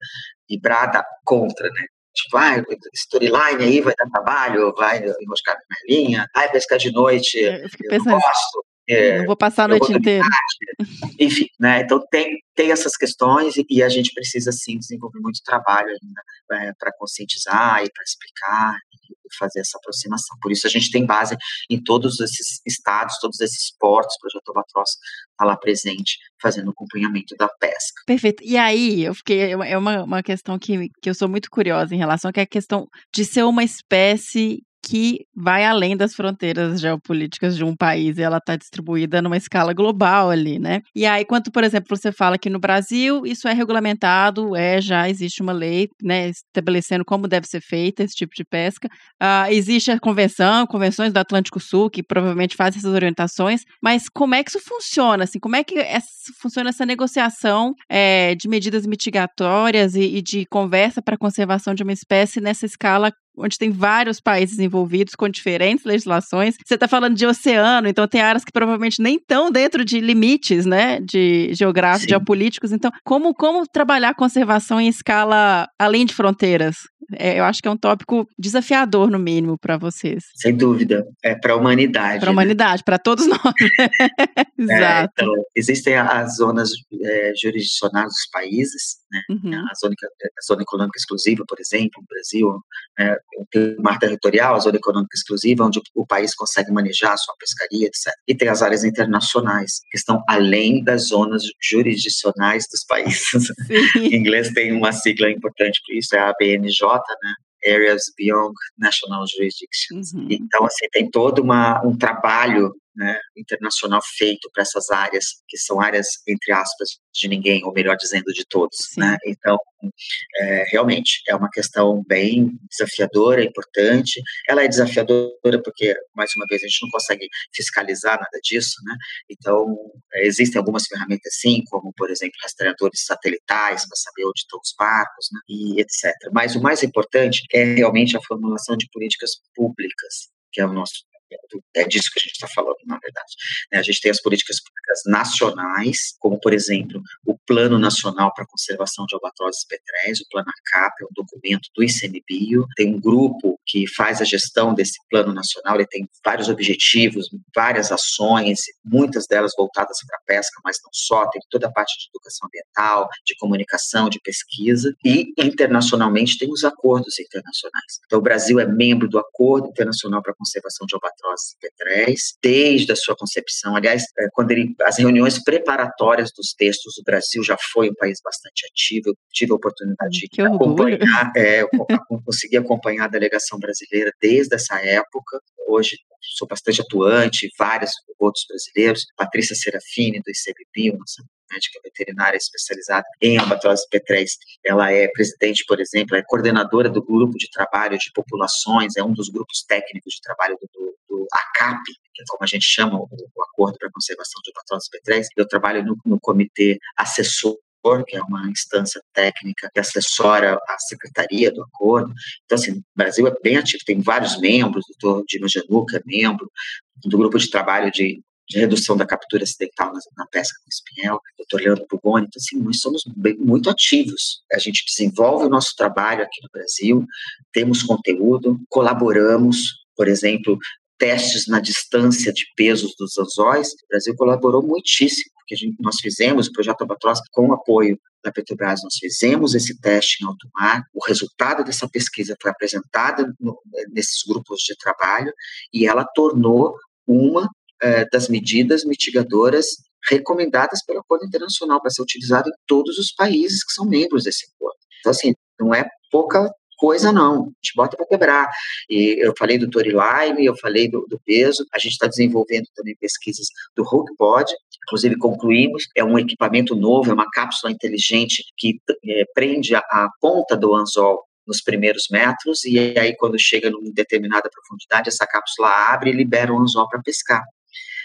e brada contra, né? Tipo, ah, storyline aí vai dar trabalho, vai enroscar na linha, vai pescar de noite, Eu eu não gosto. é, não vou passar a noite inteira. enfim, né? Então tem, tem essas questões e, e a gente precisa sim desenvolver muito trabalho ainda para conscientizar e para explicar fazer essa aproximação. Por isso a gente tem base em todos esses estados, todos esses portos, o projeto Albatross está lá presente, fazendo acompanhamento da pesca. Perfeito. E aí, eu fiquei. É uma, uma questão que, que eu sou muito curiosa em relação, que é a questão de ser uma espécie que vai além das fronteiras geopolíticas de um país e ela está distribuída numa escala global ali, né? E aí, quando, por exemplo, você fala que no Brasil isso é regulamentado, é já existe uma lei, né, estabelecendo como deve ser feita esse tipo de pesca. Ah, existe a convenção, convenções do Atlântico Sul que provavelmente fazem essas orientações, mas como é que isso funciona? Assim, como é que essa, funciona essa negociação é, de medidas mitigatórias e, e de conversa para a conservação de uma espécie nessa escala onde tem vários países envolvidos com diferentes legislações. Você está falando de oceano, então tem áreas que provavelmente nem estão dentro de limites, né, de geográficos, geopolíticos. Então, como como trabalhar conservação em escala além de fronteiras? É, eu acho que é um tópico desafiador no mínimo para vocês, Sem dúvida, é para a humanidade. para a né? humanidade, para todos nós. É, Exato. então, existem as zonas é, jurisdicionais dos países, né? Uhum. a, zona, a zona econômica exclusiva, por exemplo, no Brasil, né, tem o mar territorial, a zona econômica exclusiva, onde o país consegue manejar a sua pescaria, etc. E tem as áreas internacionais, que estão além das zonas jurisdicionais dos países. em inglês tem uma sigla importante para isso, é a ABNJ, né? Areas Beyond National Jurisdictions. Uhum. Então, assim, tem todo uma, um trabalho né, internacional feito para essas áreas, que são áreas, entre aspas, de ninguém, ou melhor dizendo, de todos. Né? Então, é, realmente, é uma questão bem desafiadora, importante. Ela é desafiadora porque, mais uma vez, a gente não consegue fiscalizar nada disso. Né? Então, é, existem algumas ferramentas, sim, como, por exemplo, rastreadores satelitais para saber onde estão os barcos, né? e etc. Mas o mais importante é realmente a formulação de políticas públicas, que é o nosso é disso que a gente está falando, na verdade. Né, A gente tem as políticas públicas nacionais, como, por exemplo, o Plano Nacional para a Conservação de Albatrozes Petréis, o Plano ACAP, é um documento do ICMBio, tem um grupo que faz a gestão desse Plano Nacional, ele tem vários objetivos, várias ações, muitas delas voltadas para a pesca, mas não só, tem toda a parte de educação ambiental, de comunicação, de pesquisa, e internacionalmente tem os acordos internacionais. Então, o Brasil é membro do Acordo Internacional para a Conservação de Albatrozes P3, desde a sua concepção. Aliás, é, quando ele, as reuniões preparatórias dos textos, o Brasil já foi um país bastante ativo. Eu tive a oportunidade de Que orgulho. acompanhar, é, eu consegui acompanhar a delegação brasileira desde essa época. Hoje sou bastante atuante, vários outros brasileiros. Patrícia Serafini, do ICBP, nossa médica veterinária especializada em albatrozes P3. Ela é presidente, por exemplo, é coordenadora do grupo de trabalho de populações, é um dos grupos técnicos de trabalho do, do, ACAP, que é como a gente chama o, o Acordo para a Conservação de Albatrozes P3. Eu trabalho no, no comitê assessor que é uma instância técnica que assessora a secretaria do acordo. Então, assim, o Brasil é bem ativo, tem vários membros, o doutor Dino Januca é membro do grupo de trabalho de de redução da captura acidental na, na pesca com espinhel, doutor Leandro Bugoni, então assim, nós somos bem, muito ativos, a gente desenvolve o nosso trabalho aqui no Brasil, temos conteúdo, colaboramos, por exemplo, testes na distância de pesos dos anzóis, o Brasil colaborou muitíssimo, porque gente, nós fizemos o projeto Albatroz com o apoio da Petrobras, nós fizemos esse teste em alto mar, o resultado dessa pesquisa foi apresentado no, nesses grupos de trabalho e ela tornou uma eh, das medidas mitigadoras recomendadas pelo Acordo Internacional para ser utilizado em todos os países que são membros desse acordo. Então, assim, não é pouca coisa, não. A gente bota para quebrar. E eu falei do Toriline, eu falei do, do peso. A gente está desenvolvendo também pesquisas do HookPod, inclusive concluímos. É um equipamento novo, é uma cápsula inteligente que é, prende a, a ponta do anzol nos primeiros metros, e aí quando chega numa determinada profundidade, essa cápsula abre e libera o anzol para pescar.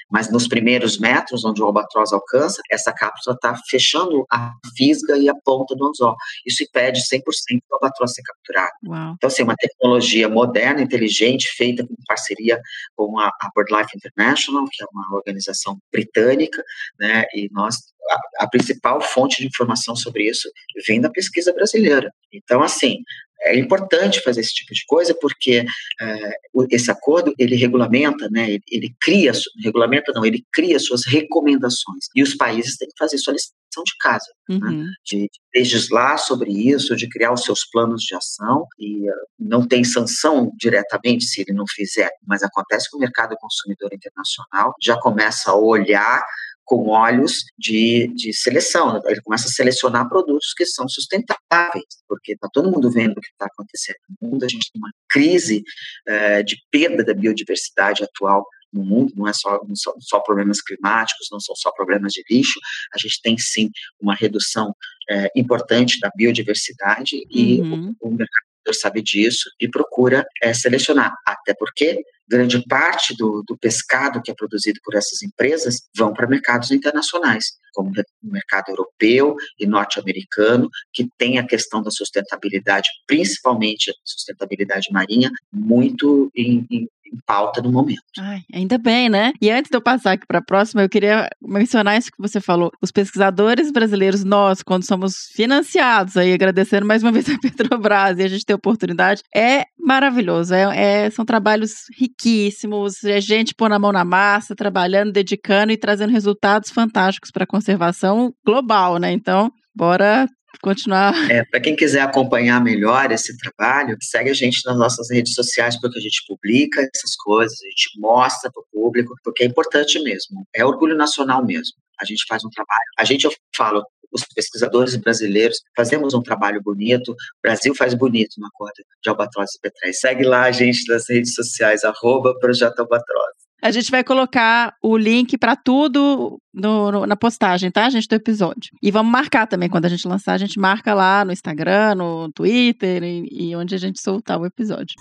Mas nos primeiros metros, onde o albatroz alcança, essa cápsula está fechando a fisga e a ponta do anzol. Isso impede 100% do albatroz ser capturado. Uau. Então, assim, uma tecnologia moderna, inteligente, feita em parceria com a, a BirdLife International, que é uma organização britânica, né, e nós a, a, principal fonte de informação sobre isso vem da pesquisa brasileira. Então, assim, é importante fazer esse tipo de coisa porque é, esse acordo ele regulamenta, né? Ele, ele, cria, regulamenta não, ele cria suas recomendações e os países têm que fazer sua lição de casa, né, uhum. né? de, de, legislar sobre isso, de criar os seus planos de ação e uh, não tem sanção diretamente se ele não fizer, mas acontece que o mercado consumidor internacional já começa a olhar com olhos de, de seleção. Ele começa a selecionar produtos que são sustentáveis, porque está todo mundo vendo o que está acontecendo no mundo. A gente tem uma crise uh, de perda da biodiversidade atual no mundo, não é só, não só, só, problemas climáticos, não são só problemas de lixo, a gente tem sim uma redução é, importante da biodiversidade e uhum. o, o mercado sabe disso e procura é, selecionar, até porque grande parte do, do pescado que é produzido por essas empresas vão para mercados internacionais, como o mercado europeu e norte-americano, que tem a questão da sustentabilidade, principalmente sustentabilidade marinha, muito em, em em pauta no momento. Ai, ainda bem, né? E antes de eu passar aqui para a próxima, eu queria mencionar isso que você falou. Os pesquisadores brasileiros, nós, quando somos financiados, aí agradecendo mais uma vez a Petrobras e a gente ter oportunidade, é maravilhoso. É, é, são trabalhos riquíssimos, é gente pôr a mão na massa, trabalhando, dedicando e trazendo resultados fantásticos para a conservação global, né? Então, bora continuar. É, para quem quiser acompanhar melhor esse trabalho, segue a gente nas nossas redes sociais, porque a gente publica essas coisas, a gente mostra para o público, porque é importante mesmo. É orgulho nacional mesmo. A gente faz um trabalho. A gente, eu falo, os pesquisadores brasileiros fazemos um trabalho bonito. O Brasil faz bonito na corda de albatroz e petréis. Segue lá a gente nas redes sociais, arroba Projeto Albatroz. A gente vai colocar o link para tudo no, no, na postagem, tá, gente, do episódio. E vamos marcar também, quando a gente lançar, a gente marca lá no Instagram, no Twitter e, e onde a gente soltar o episódio.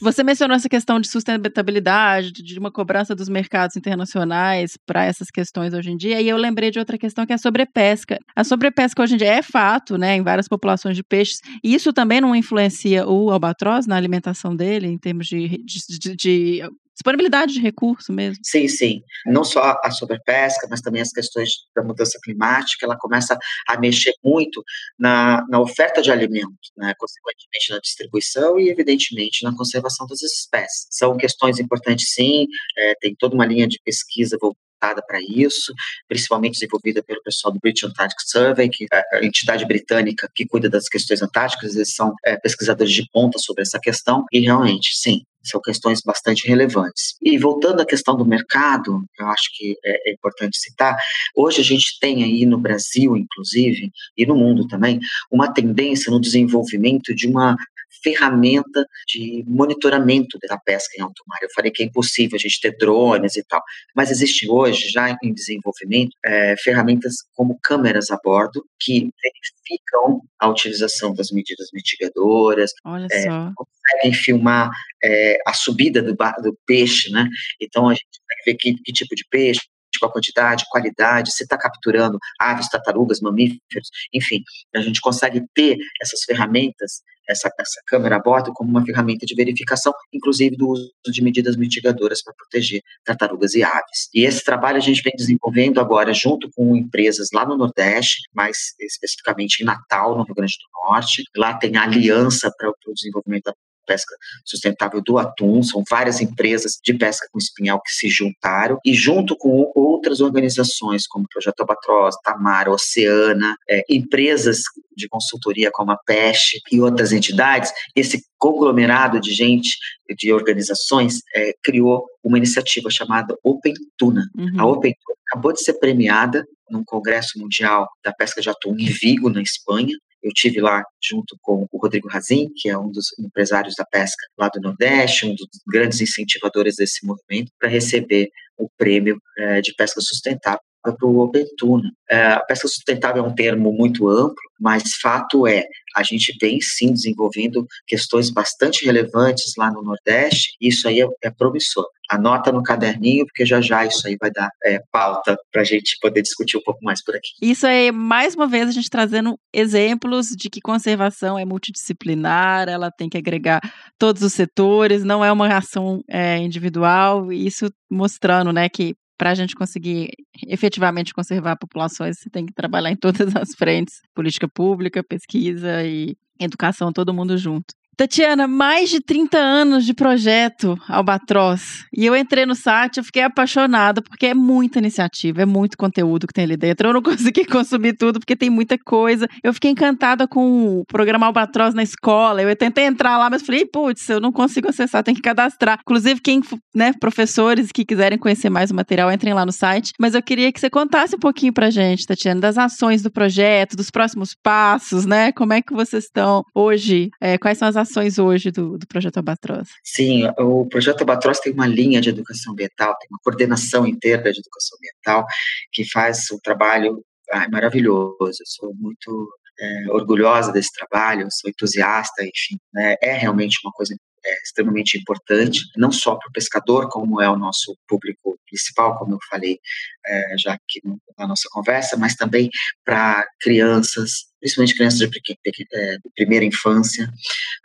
Você mencionou essa questão de sustentabilidade, de uma cobrança dos mercados internacionais para essas questões hoje em dia, e eu lembrei de outra questão que é a sobrepesca. A sobrepesca hoje em dia é fato, né, em várias populações de peixes, e isso também não influencia o albatroz na alimentação dele, em termos de, de, de, de disponibilidade de recurso mesmo. Sim, sim. Não só a sobrepesca, mas também as questões da mudança climática, ela começa a mexer muito na, na oferta de alimentos, né? consequentemente na distribuição e, evidentemente, na conservação das espécies. São questões importantes, sim, é, tem toda uma linha de pesquisa voltada para isso, principalmente desenvolvida pelo pessoal do British Antarctic Survey, que é a entidade britânica que cuida das questões antárticas, eles são é, pesquisadores de ponta sobre essa questão, e realmente, sim, são questões bastante relevantes. E voltando à questão do mercado, eu acho que é, é, importante citar, hoje a gente tem aí no Brasil, inclusive, e no mundo também, uma tendência no desenvolvimento de uma ferramenta de monitoramento da pesca em alto mar. Eu falei que é impossível a gente ter drones e tal, mas existe hoje, já em desenvolvimento, é, ferramentas como câmeras a bordo que verificam a utilização das medidas mitigadoras, é, conseguem filmar é, a subida do, do, peixe, né? Então a gente consegue ver que, que tipo de peixe, qual a quantidade, qualidade, se está capturando aves, tartarugas, mamíferos, enfim, a gente consegue ter essas ferramentas, essa, essa câmera a bordo, como uma ferramenta de verificação, inclusive do uso de medidas mitigadoras para proteger tartarugas e aves. E esse trabalho a gente vem desenvolvendo agora junto com empresas lá no Nordeste, mais especificamente em Natal, no Rio Grande do Norte. Lá tem a aliança para o desenvolvimento da pesca sustentável do atum, são várias empresas de pesca com espinhal que se juntaram, e junto com outras organizações, como o Projeto Albatroz, Tamar, Oceana, é, empresas de consultoria como a PESH e outras entidades, esse conglomerado de gente, de organizações, é, criou uma iniciativa chamada Open Tuna. Uhum. A Open Tuna acabou de ser premiada num congresso mundial da pesca de atum em Vigo, na Espanha, eu tive lá junto com o Rodrigo Razin, que é um dos empresários da pesca lá do Nordeste, um dos grandes incentivadores desse movimento, para receber o prêmio é, de pesca sustentável para o Open Tuna. É, a pesca sustentável é um termo muito amplo, mas fato é, a gente vem sim desenvolvendo questões bastante relevantes lá no Nordeste, e isso aí é, é promissor. Anota no caderninho, porque já já isso aí vai dar é, pauta para a gente poder discutir um pouco mais por aqui. Isso aí, mais uma vez, a gente trazendo exemplos de que conservação é multidisciplinar, ela tem que agregar todos os setores, não é uma ação é, individual, e isso mostrando né, que para a gente conseguir efetivamente conservar populações, você tem que trabalhar em todas as frentes: política pública, pesquisa e educação, todo mundo junto. Tatiana, mais de 30 anos de projeto Albatroz. E eu entrei no site, eu fiquei apaixonada, porque é muita iniciativa, é muito conteúdo que tem ali dentro. Eu não consegui consumir tudo, porque tem muita coisa. Eu fiquei encantada com o programa Albatroz na escola. Eu tentei entrar lá, mas falei, putz, eu não consigo acessar, tem que cadastrar. Inclusive, quem, né, professores que quiserem conhecer mais o material, entrem lá no site. Mas eu queria que você contasse um pouquinho pra gente, Tatiana, das ações do projeto, dos próximos passos, né? Como é que vocês estão hoje? É, quais são as ações ações hoje do, do Projeto Albatroz? Sim, o Projeto Albatroz tem uma linha de educação ambiental, tem uma coordenação inteira de educação ambiental que faz um trabalho ai, maravilhoso. Eu sou muito é, orgulhosa desse trabalho, sou entusiasta, enfim, né, é realmente uma coisa é, extremamente importante, não só para o pescador, como é o nosso público principal, como eu falei é, já aqui na nossa conversa, mas também para crianças, principalmente crianças de, é, de primeira infância,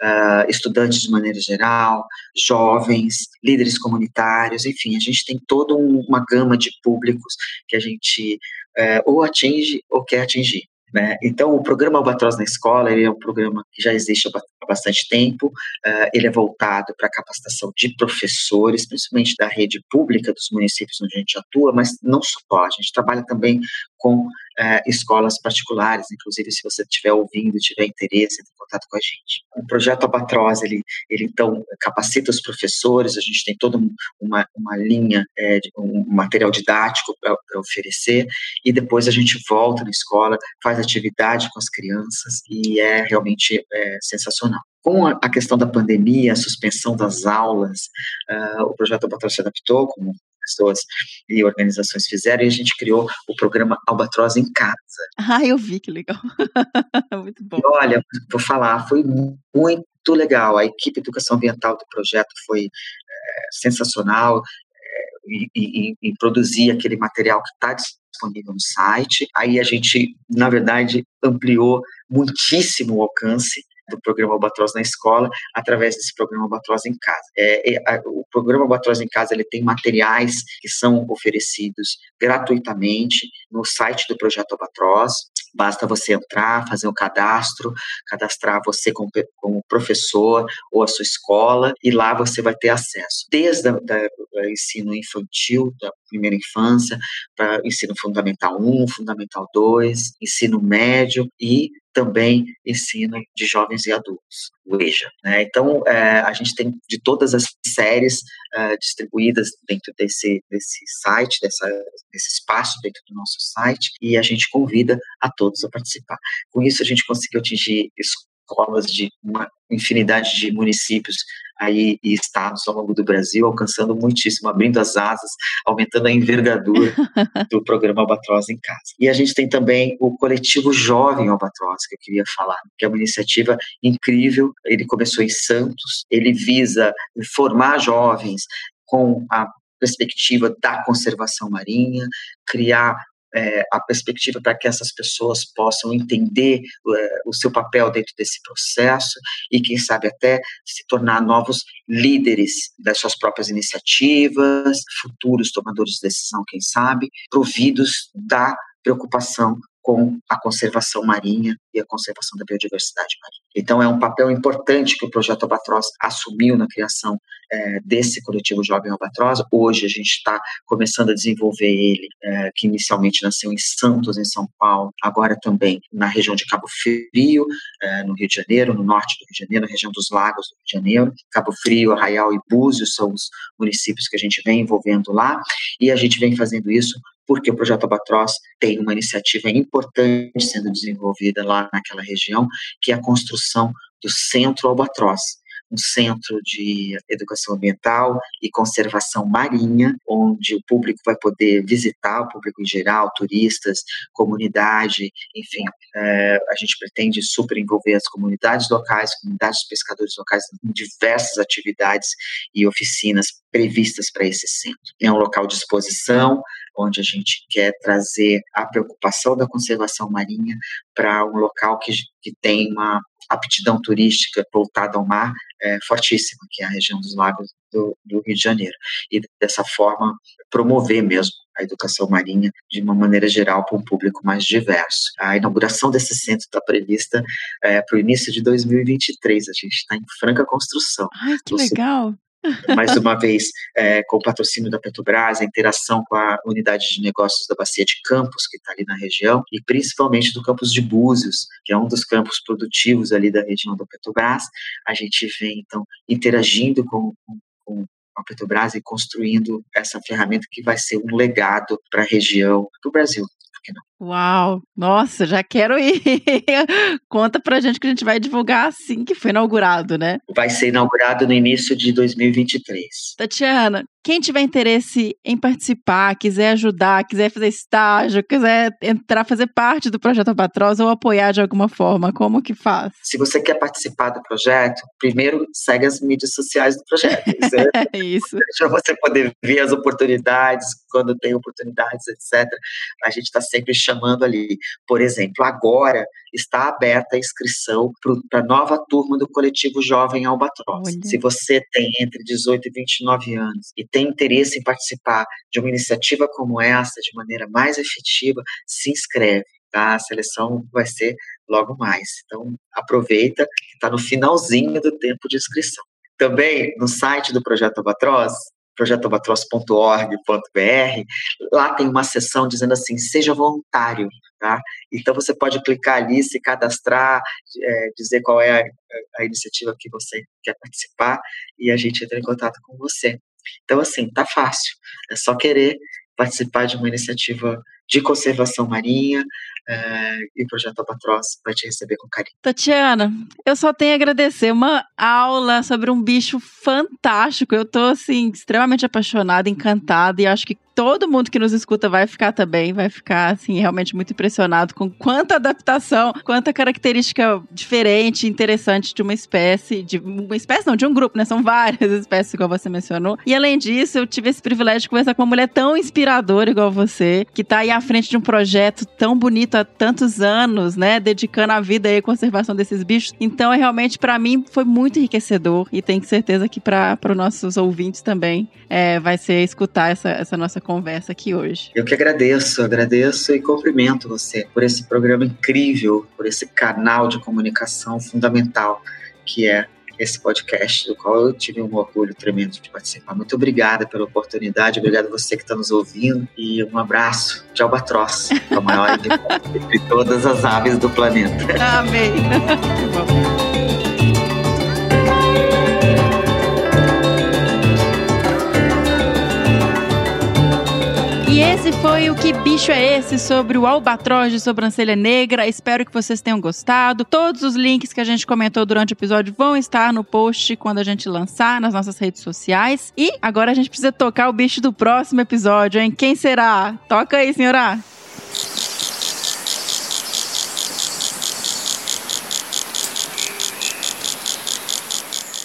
uh, estudantes de maneira geral, jovens, líderes comunitários, enfim, a gente tem toda uma gama de públicos que a gente é, ou atinge ou quer atingir. Né? Então, o programa Albatroz na Escola ele é um programa que já existe há bastante tempo, uh, ele é voltado para a capacitação de professores, principalmente da rede pública dos municípios onde a gente atua, mas não só, a gente trabalha também com uh, escolas particulares, inclusive se você estiver ouvindo, tiver interesse, entre em contato com a gente. O projeto Albatroz, ele, ele então capacita os professores, a gente tem toda uma, uma linha, é, de, um material didático para oferecer, e depois a gente volta na escola, faz atividade com as crianças, e é realmente é, sensacional. Com a, questão da pandemia, a suspensão das aulas, uh, o projeto Albatroz se adaptou, como pessoas e organizações fizeram, e a gente criou o programa Albatroz em Casa. Ah, eu vi, que legal. muito bom. E olha, vou falar, foi muito legal. A equipe de educação ambiental do projeto foi é, sensacional é, em, em, produzir aquele material que está disponível no site. Aí a gente, na verdade, ampliou muitíssimo o alcance do programa Albatroz na escola através desse programa Albatroz em casa. É, é, o programa Albatroz em casa ele tem materiais que são oferecidos gratuitamente no site do projeto Albatroz. Basta você entrar, fazer o um cadastro, cadastrar você como, como, professor ou a sua escola e lá você vai ter acesso desde o ensino infantil, da primeira infância, para ensino fundamental 1, fundamental 2, ensino médio e também ensino de jovens e adultos, o EJA. Né? Então, é, a gente tem de todas as séries é, distribuídas dentro desse, desse site, dessa, desse espaço dentro do nosso site, e a gente convida a todos a participar. Com isso, a gente conseguiu atingir escolas de uma infinidade de municípios aí e estados ao longo do Brasil, alcançando muitíssimo, abrindo as asas, aumentando a envergadura do programa Albatroz em Casa. E a gente tem também o coletivo Jovem Albatroz, que eu queria falar, que é uma iniciativa incrível. Ele começou em Santos, ele visa formar jovens com a perspectiva da conservação marinha, criar é, a perspectiva para que essas pessoas possam entender é, o seu papel dentro desse processo e, quem sabe, até se tornar novos líderes das suas próprias iniciativas, futuros tomadores de decisão, quem sabe, providos da preocupação com a conservação marinha e a conservação da biodiversidade marinha. Então, é um papel importante que o projeto Albatroz assumiu na criação é, desse coletivo Jovem Albatroz. Hoje, a gente está começando a desenvolver ele, é, que inicialmente nasceu em Santos, em São Paulo, agora também na região de Cabo Frio, é, no Rio de Janeiro, no norte do Rio de Janeiro, na região dos lagos do Rio de Janeiro. Cabo Frio, Arraial e Búzios são os municípios que a gente vem envolvendo lá, e a gente vem fazendo isso porque o projeto Albatroz tem uma iniciativa importante sendo desenvolvida lá naquela região, que é a construção do Centro Albatroz um centro de educação ambiental e conservação marinha, onde o público vai poder visitar, o público em geral, turistas, comunidade, enfim, é, a gente pretende super envolver as comunidades locais, comunidades de pescadores locais em diversas atividades e oficinas previstas para esse centro. É um local de exposição, onde a gente quer trazer a preocupação da conservação marinha para um local que, que tem uma aptidão turística voltada ao mar é, fortíssima, que é a região dos lagos do, do, Rio de Janeiro. E dessa forma, promover mesmo a educação marinha de uma maneira geral para um público mais diverso. A inauguração desse centro está prevista é, para o início de 2023. A gente está em franca construção. Ai, que legal! Mais uma vez, é, com o patrocínio da Petrobras, a interação com a unidade de negócios da Bacia de Campos, que está ali na região, e principalmente do campus de Búzios, que é um dos campos produtivos ali da região da Petrobras. A gente vem, então, interagindo com, com, com a Petrobras e construindo essa ferramenta que vai ser um legado para a região, para o Brasil, que não? Uau! Nossa, já quero ir. Conta pra gente que a gente vai divulgar assim que foi inaugurado, né? Vai ser inaugurado no início de 2023. Tatiana, quem tiver interesse em participar, quiser ajudar, quiser fazer estágio, quiser entrar, fazer parte do projeto Albatroz ou apoiar de alguma forma, como que faz? Se você quer participar do projeto, primeiro segue as mídias sociais do projeto. É isso. Para você poder ver as oportunidades, quando tem oportunidades, etc. A gente está sempre chamando ali. Por exemplo, agora está aberta a inscrição para a nova turma do coletivo Jovem Albatroz. Olha. Se você tem entre 18 e 29 anos e tem interesse em participar de uma iniciativa como essa de maneira mais efetiva, se inscreve. Tá? A seleção vai ser logo mais. Então, aproveita, está no finalzinho do tempo de inscrição. Também no site do Projeto Albatroz projetoalbatroz.org.br, lá tem uma seção dizendo assim, seja voluntário, tá? Então você pode clicar ali, se cadastrar, é, dizer qual é a, a, iniciativa que você quer participar e a gente entra em contato com você. Então, assim, tá fácil, é só querer participar de uma iniciativa de conservação marinha, é, e o Projeto Albatroz vai te receber com carinho. Tatiana, eu só tenho a agradecer. Uma aula sobre um bicho fantástico. Eu tô, assim, extremamente apaixonada, encantada e acho que todo mundo que nos escuta vai ficar também, vai ficar, assim, realmente muito impressionado com quanta adaptação, quanta característica diferente, interessante de uma espécie, de uma espécie não, de um grupo, né? São várias espécies, igual você mencionou. E além disso, eu tive esse privilégio de conversar com uma mulher tão inspiradora igual você, que tá aí à frente de um projeto tão bonito há tantos anos, né? Dedicando a vida aí à conservação desses bichos. Então, é realmente, para mim, foi muito enriquecedor e tenho certeza que para os nossos ouvintes também é, vai ser escutar essa, essa nossa conversa aqui hoje. Eu que agradeço, agradeço e cumprimento você por esse programa incrível, por esse canal de comunicação fundamental que é esse podcast, do qual eu tive um orgulho tremendo de participar. Muito obrigada pela oportunidade, obrigado a você que está nos ouvindo e um abraço de Albatroz, a maior de todas as aves do planeta. Amém. E esse foi o Que Bicho é Esse sobre o albatroz de sobrancelha negra. Espero que vocês tenham gostado. Todos os links que a gente comentou durante o episódio vão estar no post quando a gente lançar nas nossas redes sociais. E agora a gente precisa tocar o bicho do próximo episódio, hein? Quem será? Toca aí, senhora!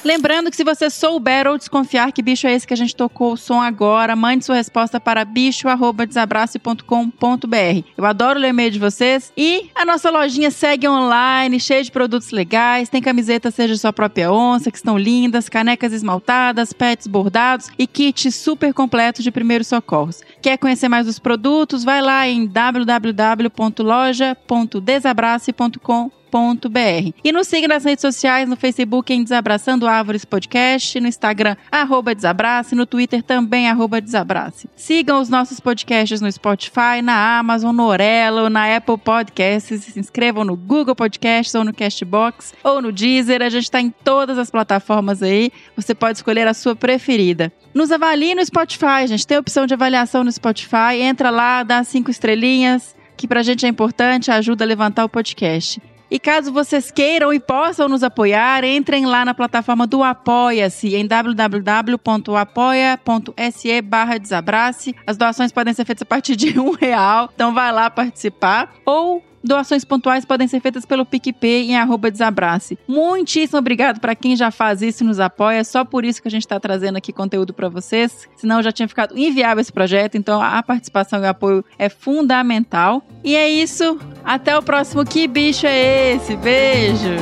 Lembrando que se você souber ou desconfiar que bicho é esse que a gente tocou o som agora, mande sua resposta para bicho@desabrace.com.br. Eu adoro ler e-mail de vocês e a nossa lojinha segue online, cheia de produtos legais, tem camisetas seja sua própria onça, que estão lindas, canecas esmaltadas, pets bordados e kits super completos de primeiros socorros. Quer conhecer mais dos produtos? Vai lá em www.loja.desabrace.com.br E nos siga nas redes sociais, no Facebook em Desabraçando Árvores Podcast, no Instagram, arroba Desabrace, no Twitter também, arroba Desabrace. Sigam os nossos podcasts no Spotify, na Amazon, no Orelo, na Apple Podcasts, se inscrevam no Google Podcasts ou no Castbox ou no Deezer, a gente está em todas as plataformas aí, você pode escolher a sua preferida. Nos avalie no Spotify, gente tem opção de avaliação no Spotify, entra lá, dá cinco estrelinhas, que pra gente é importante, ajuda a levantar o podcast. E caso vocês queiram e possam nos apoiar, entrem lá na plataforma do Apoia-se em www.apoia.se barra desabrace. As doações podem ser feitas a partir de um real, então vai lá participar. Ou Doações pontuais podem ser feitas pelo PicPay em arroba desabrace. Muitíssimo obrigado para quem já faz isso e nos apoia. É só por isso que a gente está trazendo aqui conteúdo para vocês. Senão já tinha ficado inviável esse projeto. Então a participação e o apoio é fundamental. E é isso. Até o próximo. Que bicho é esse? Beijo!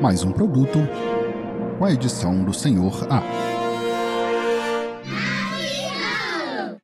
Mais um produto com a edição do Senhor A.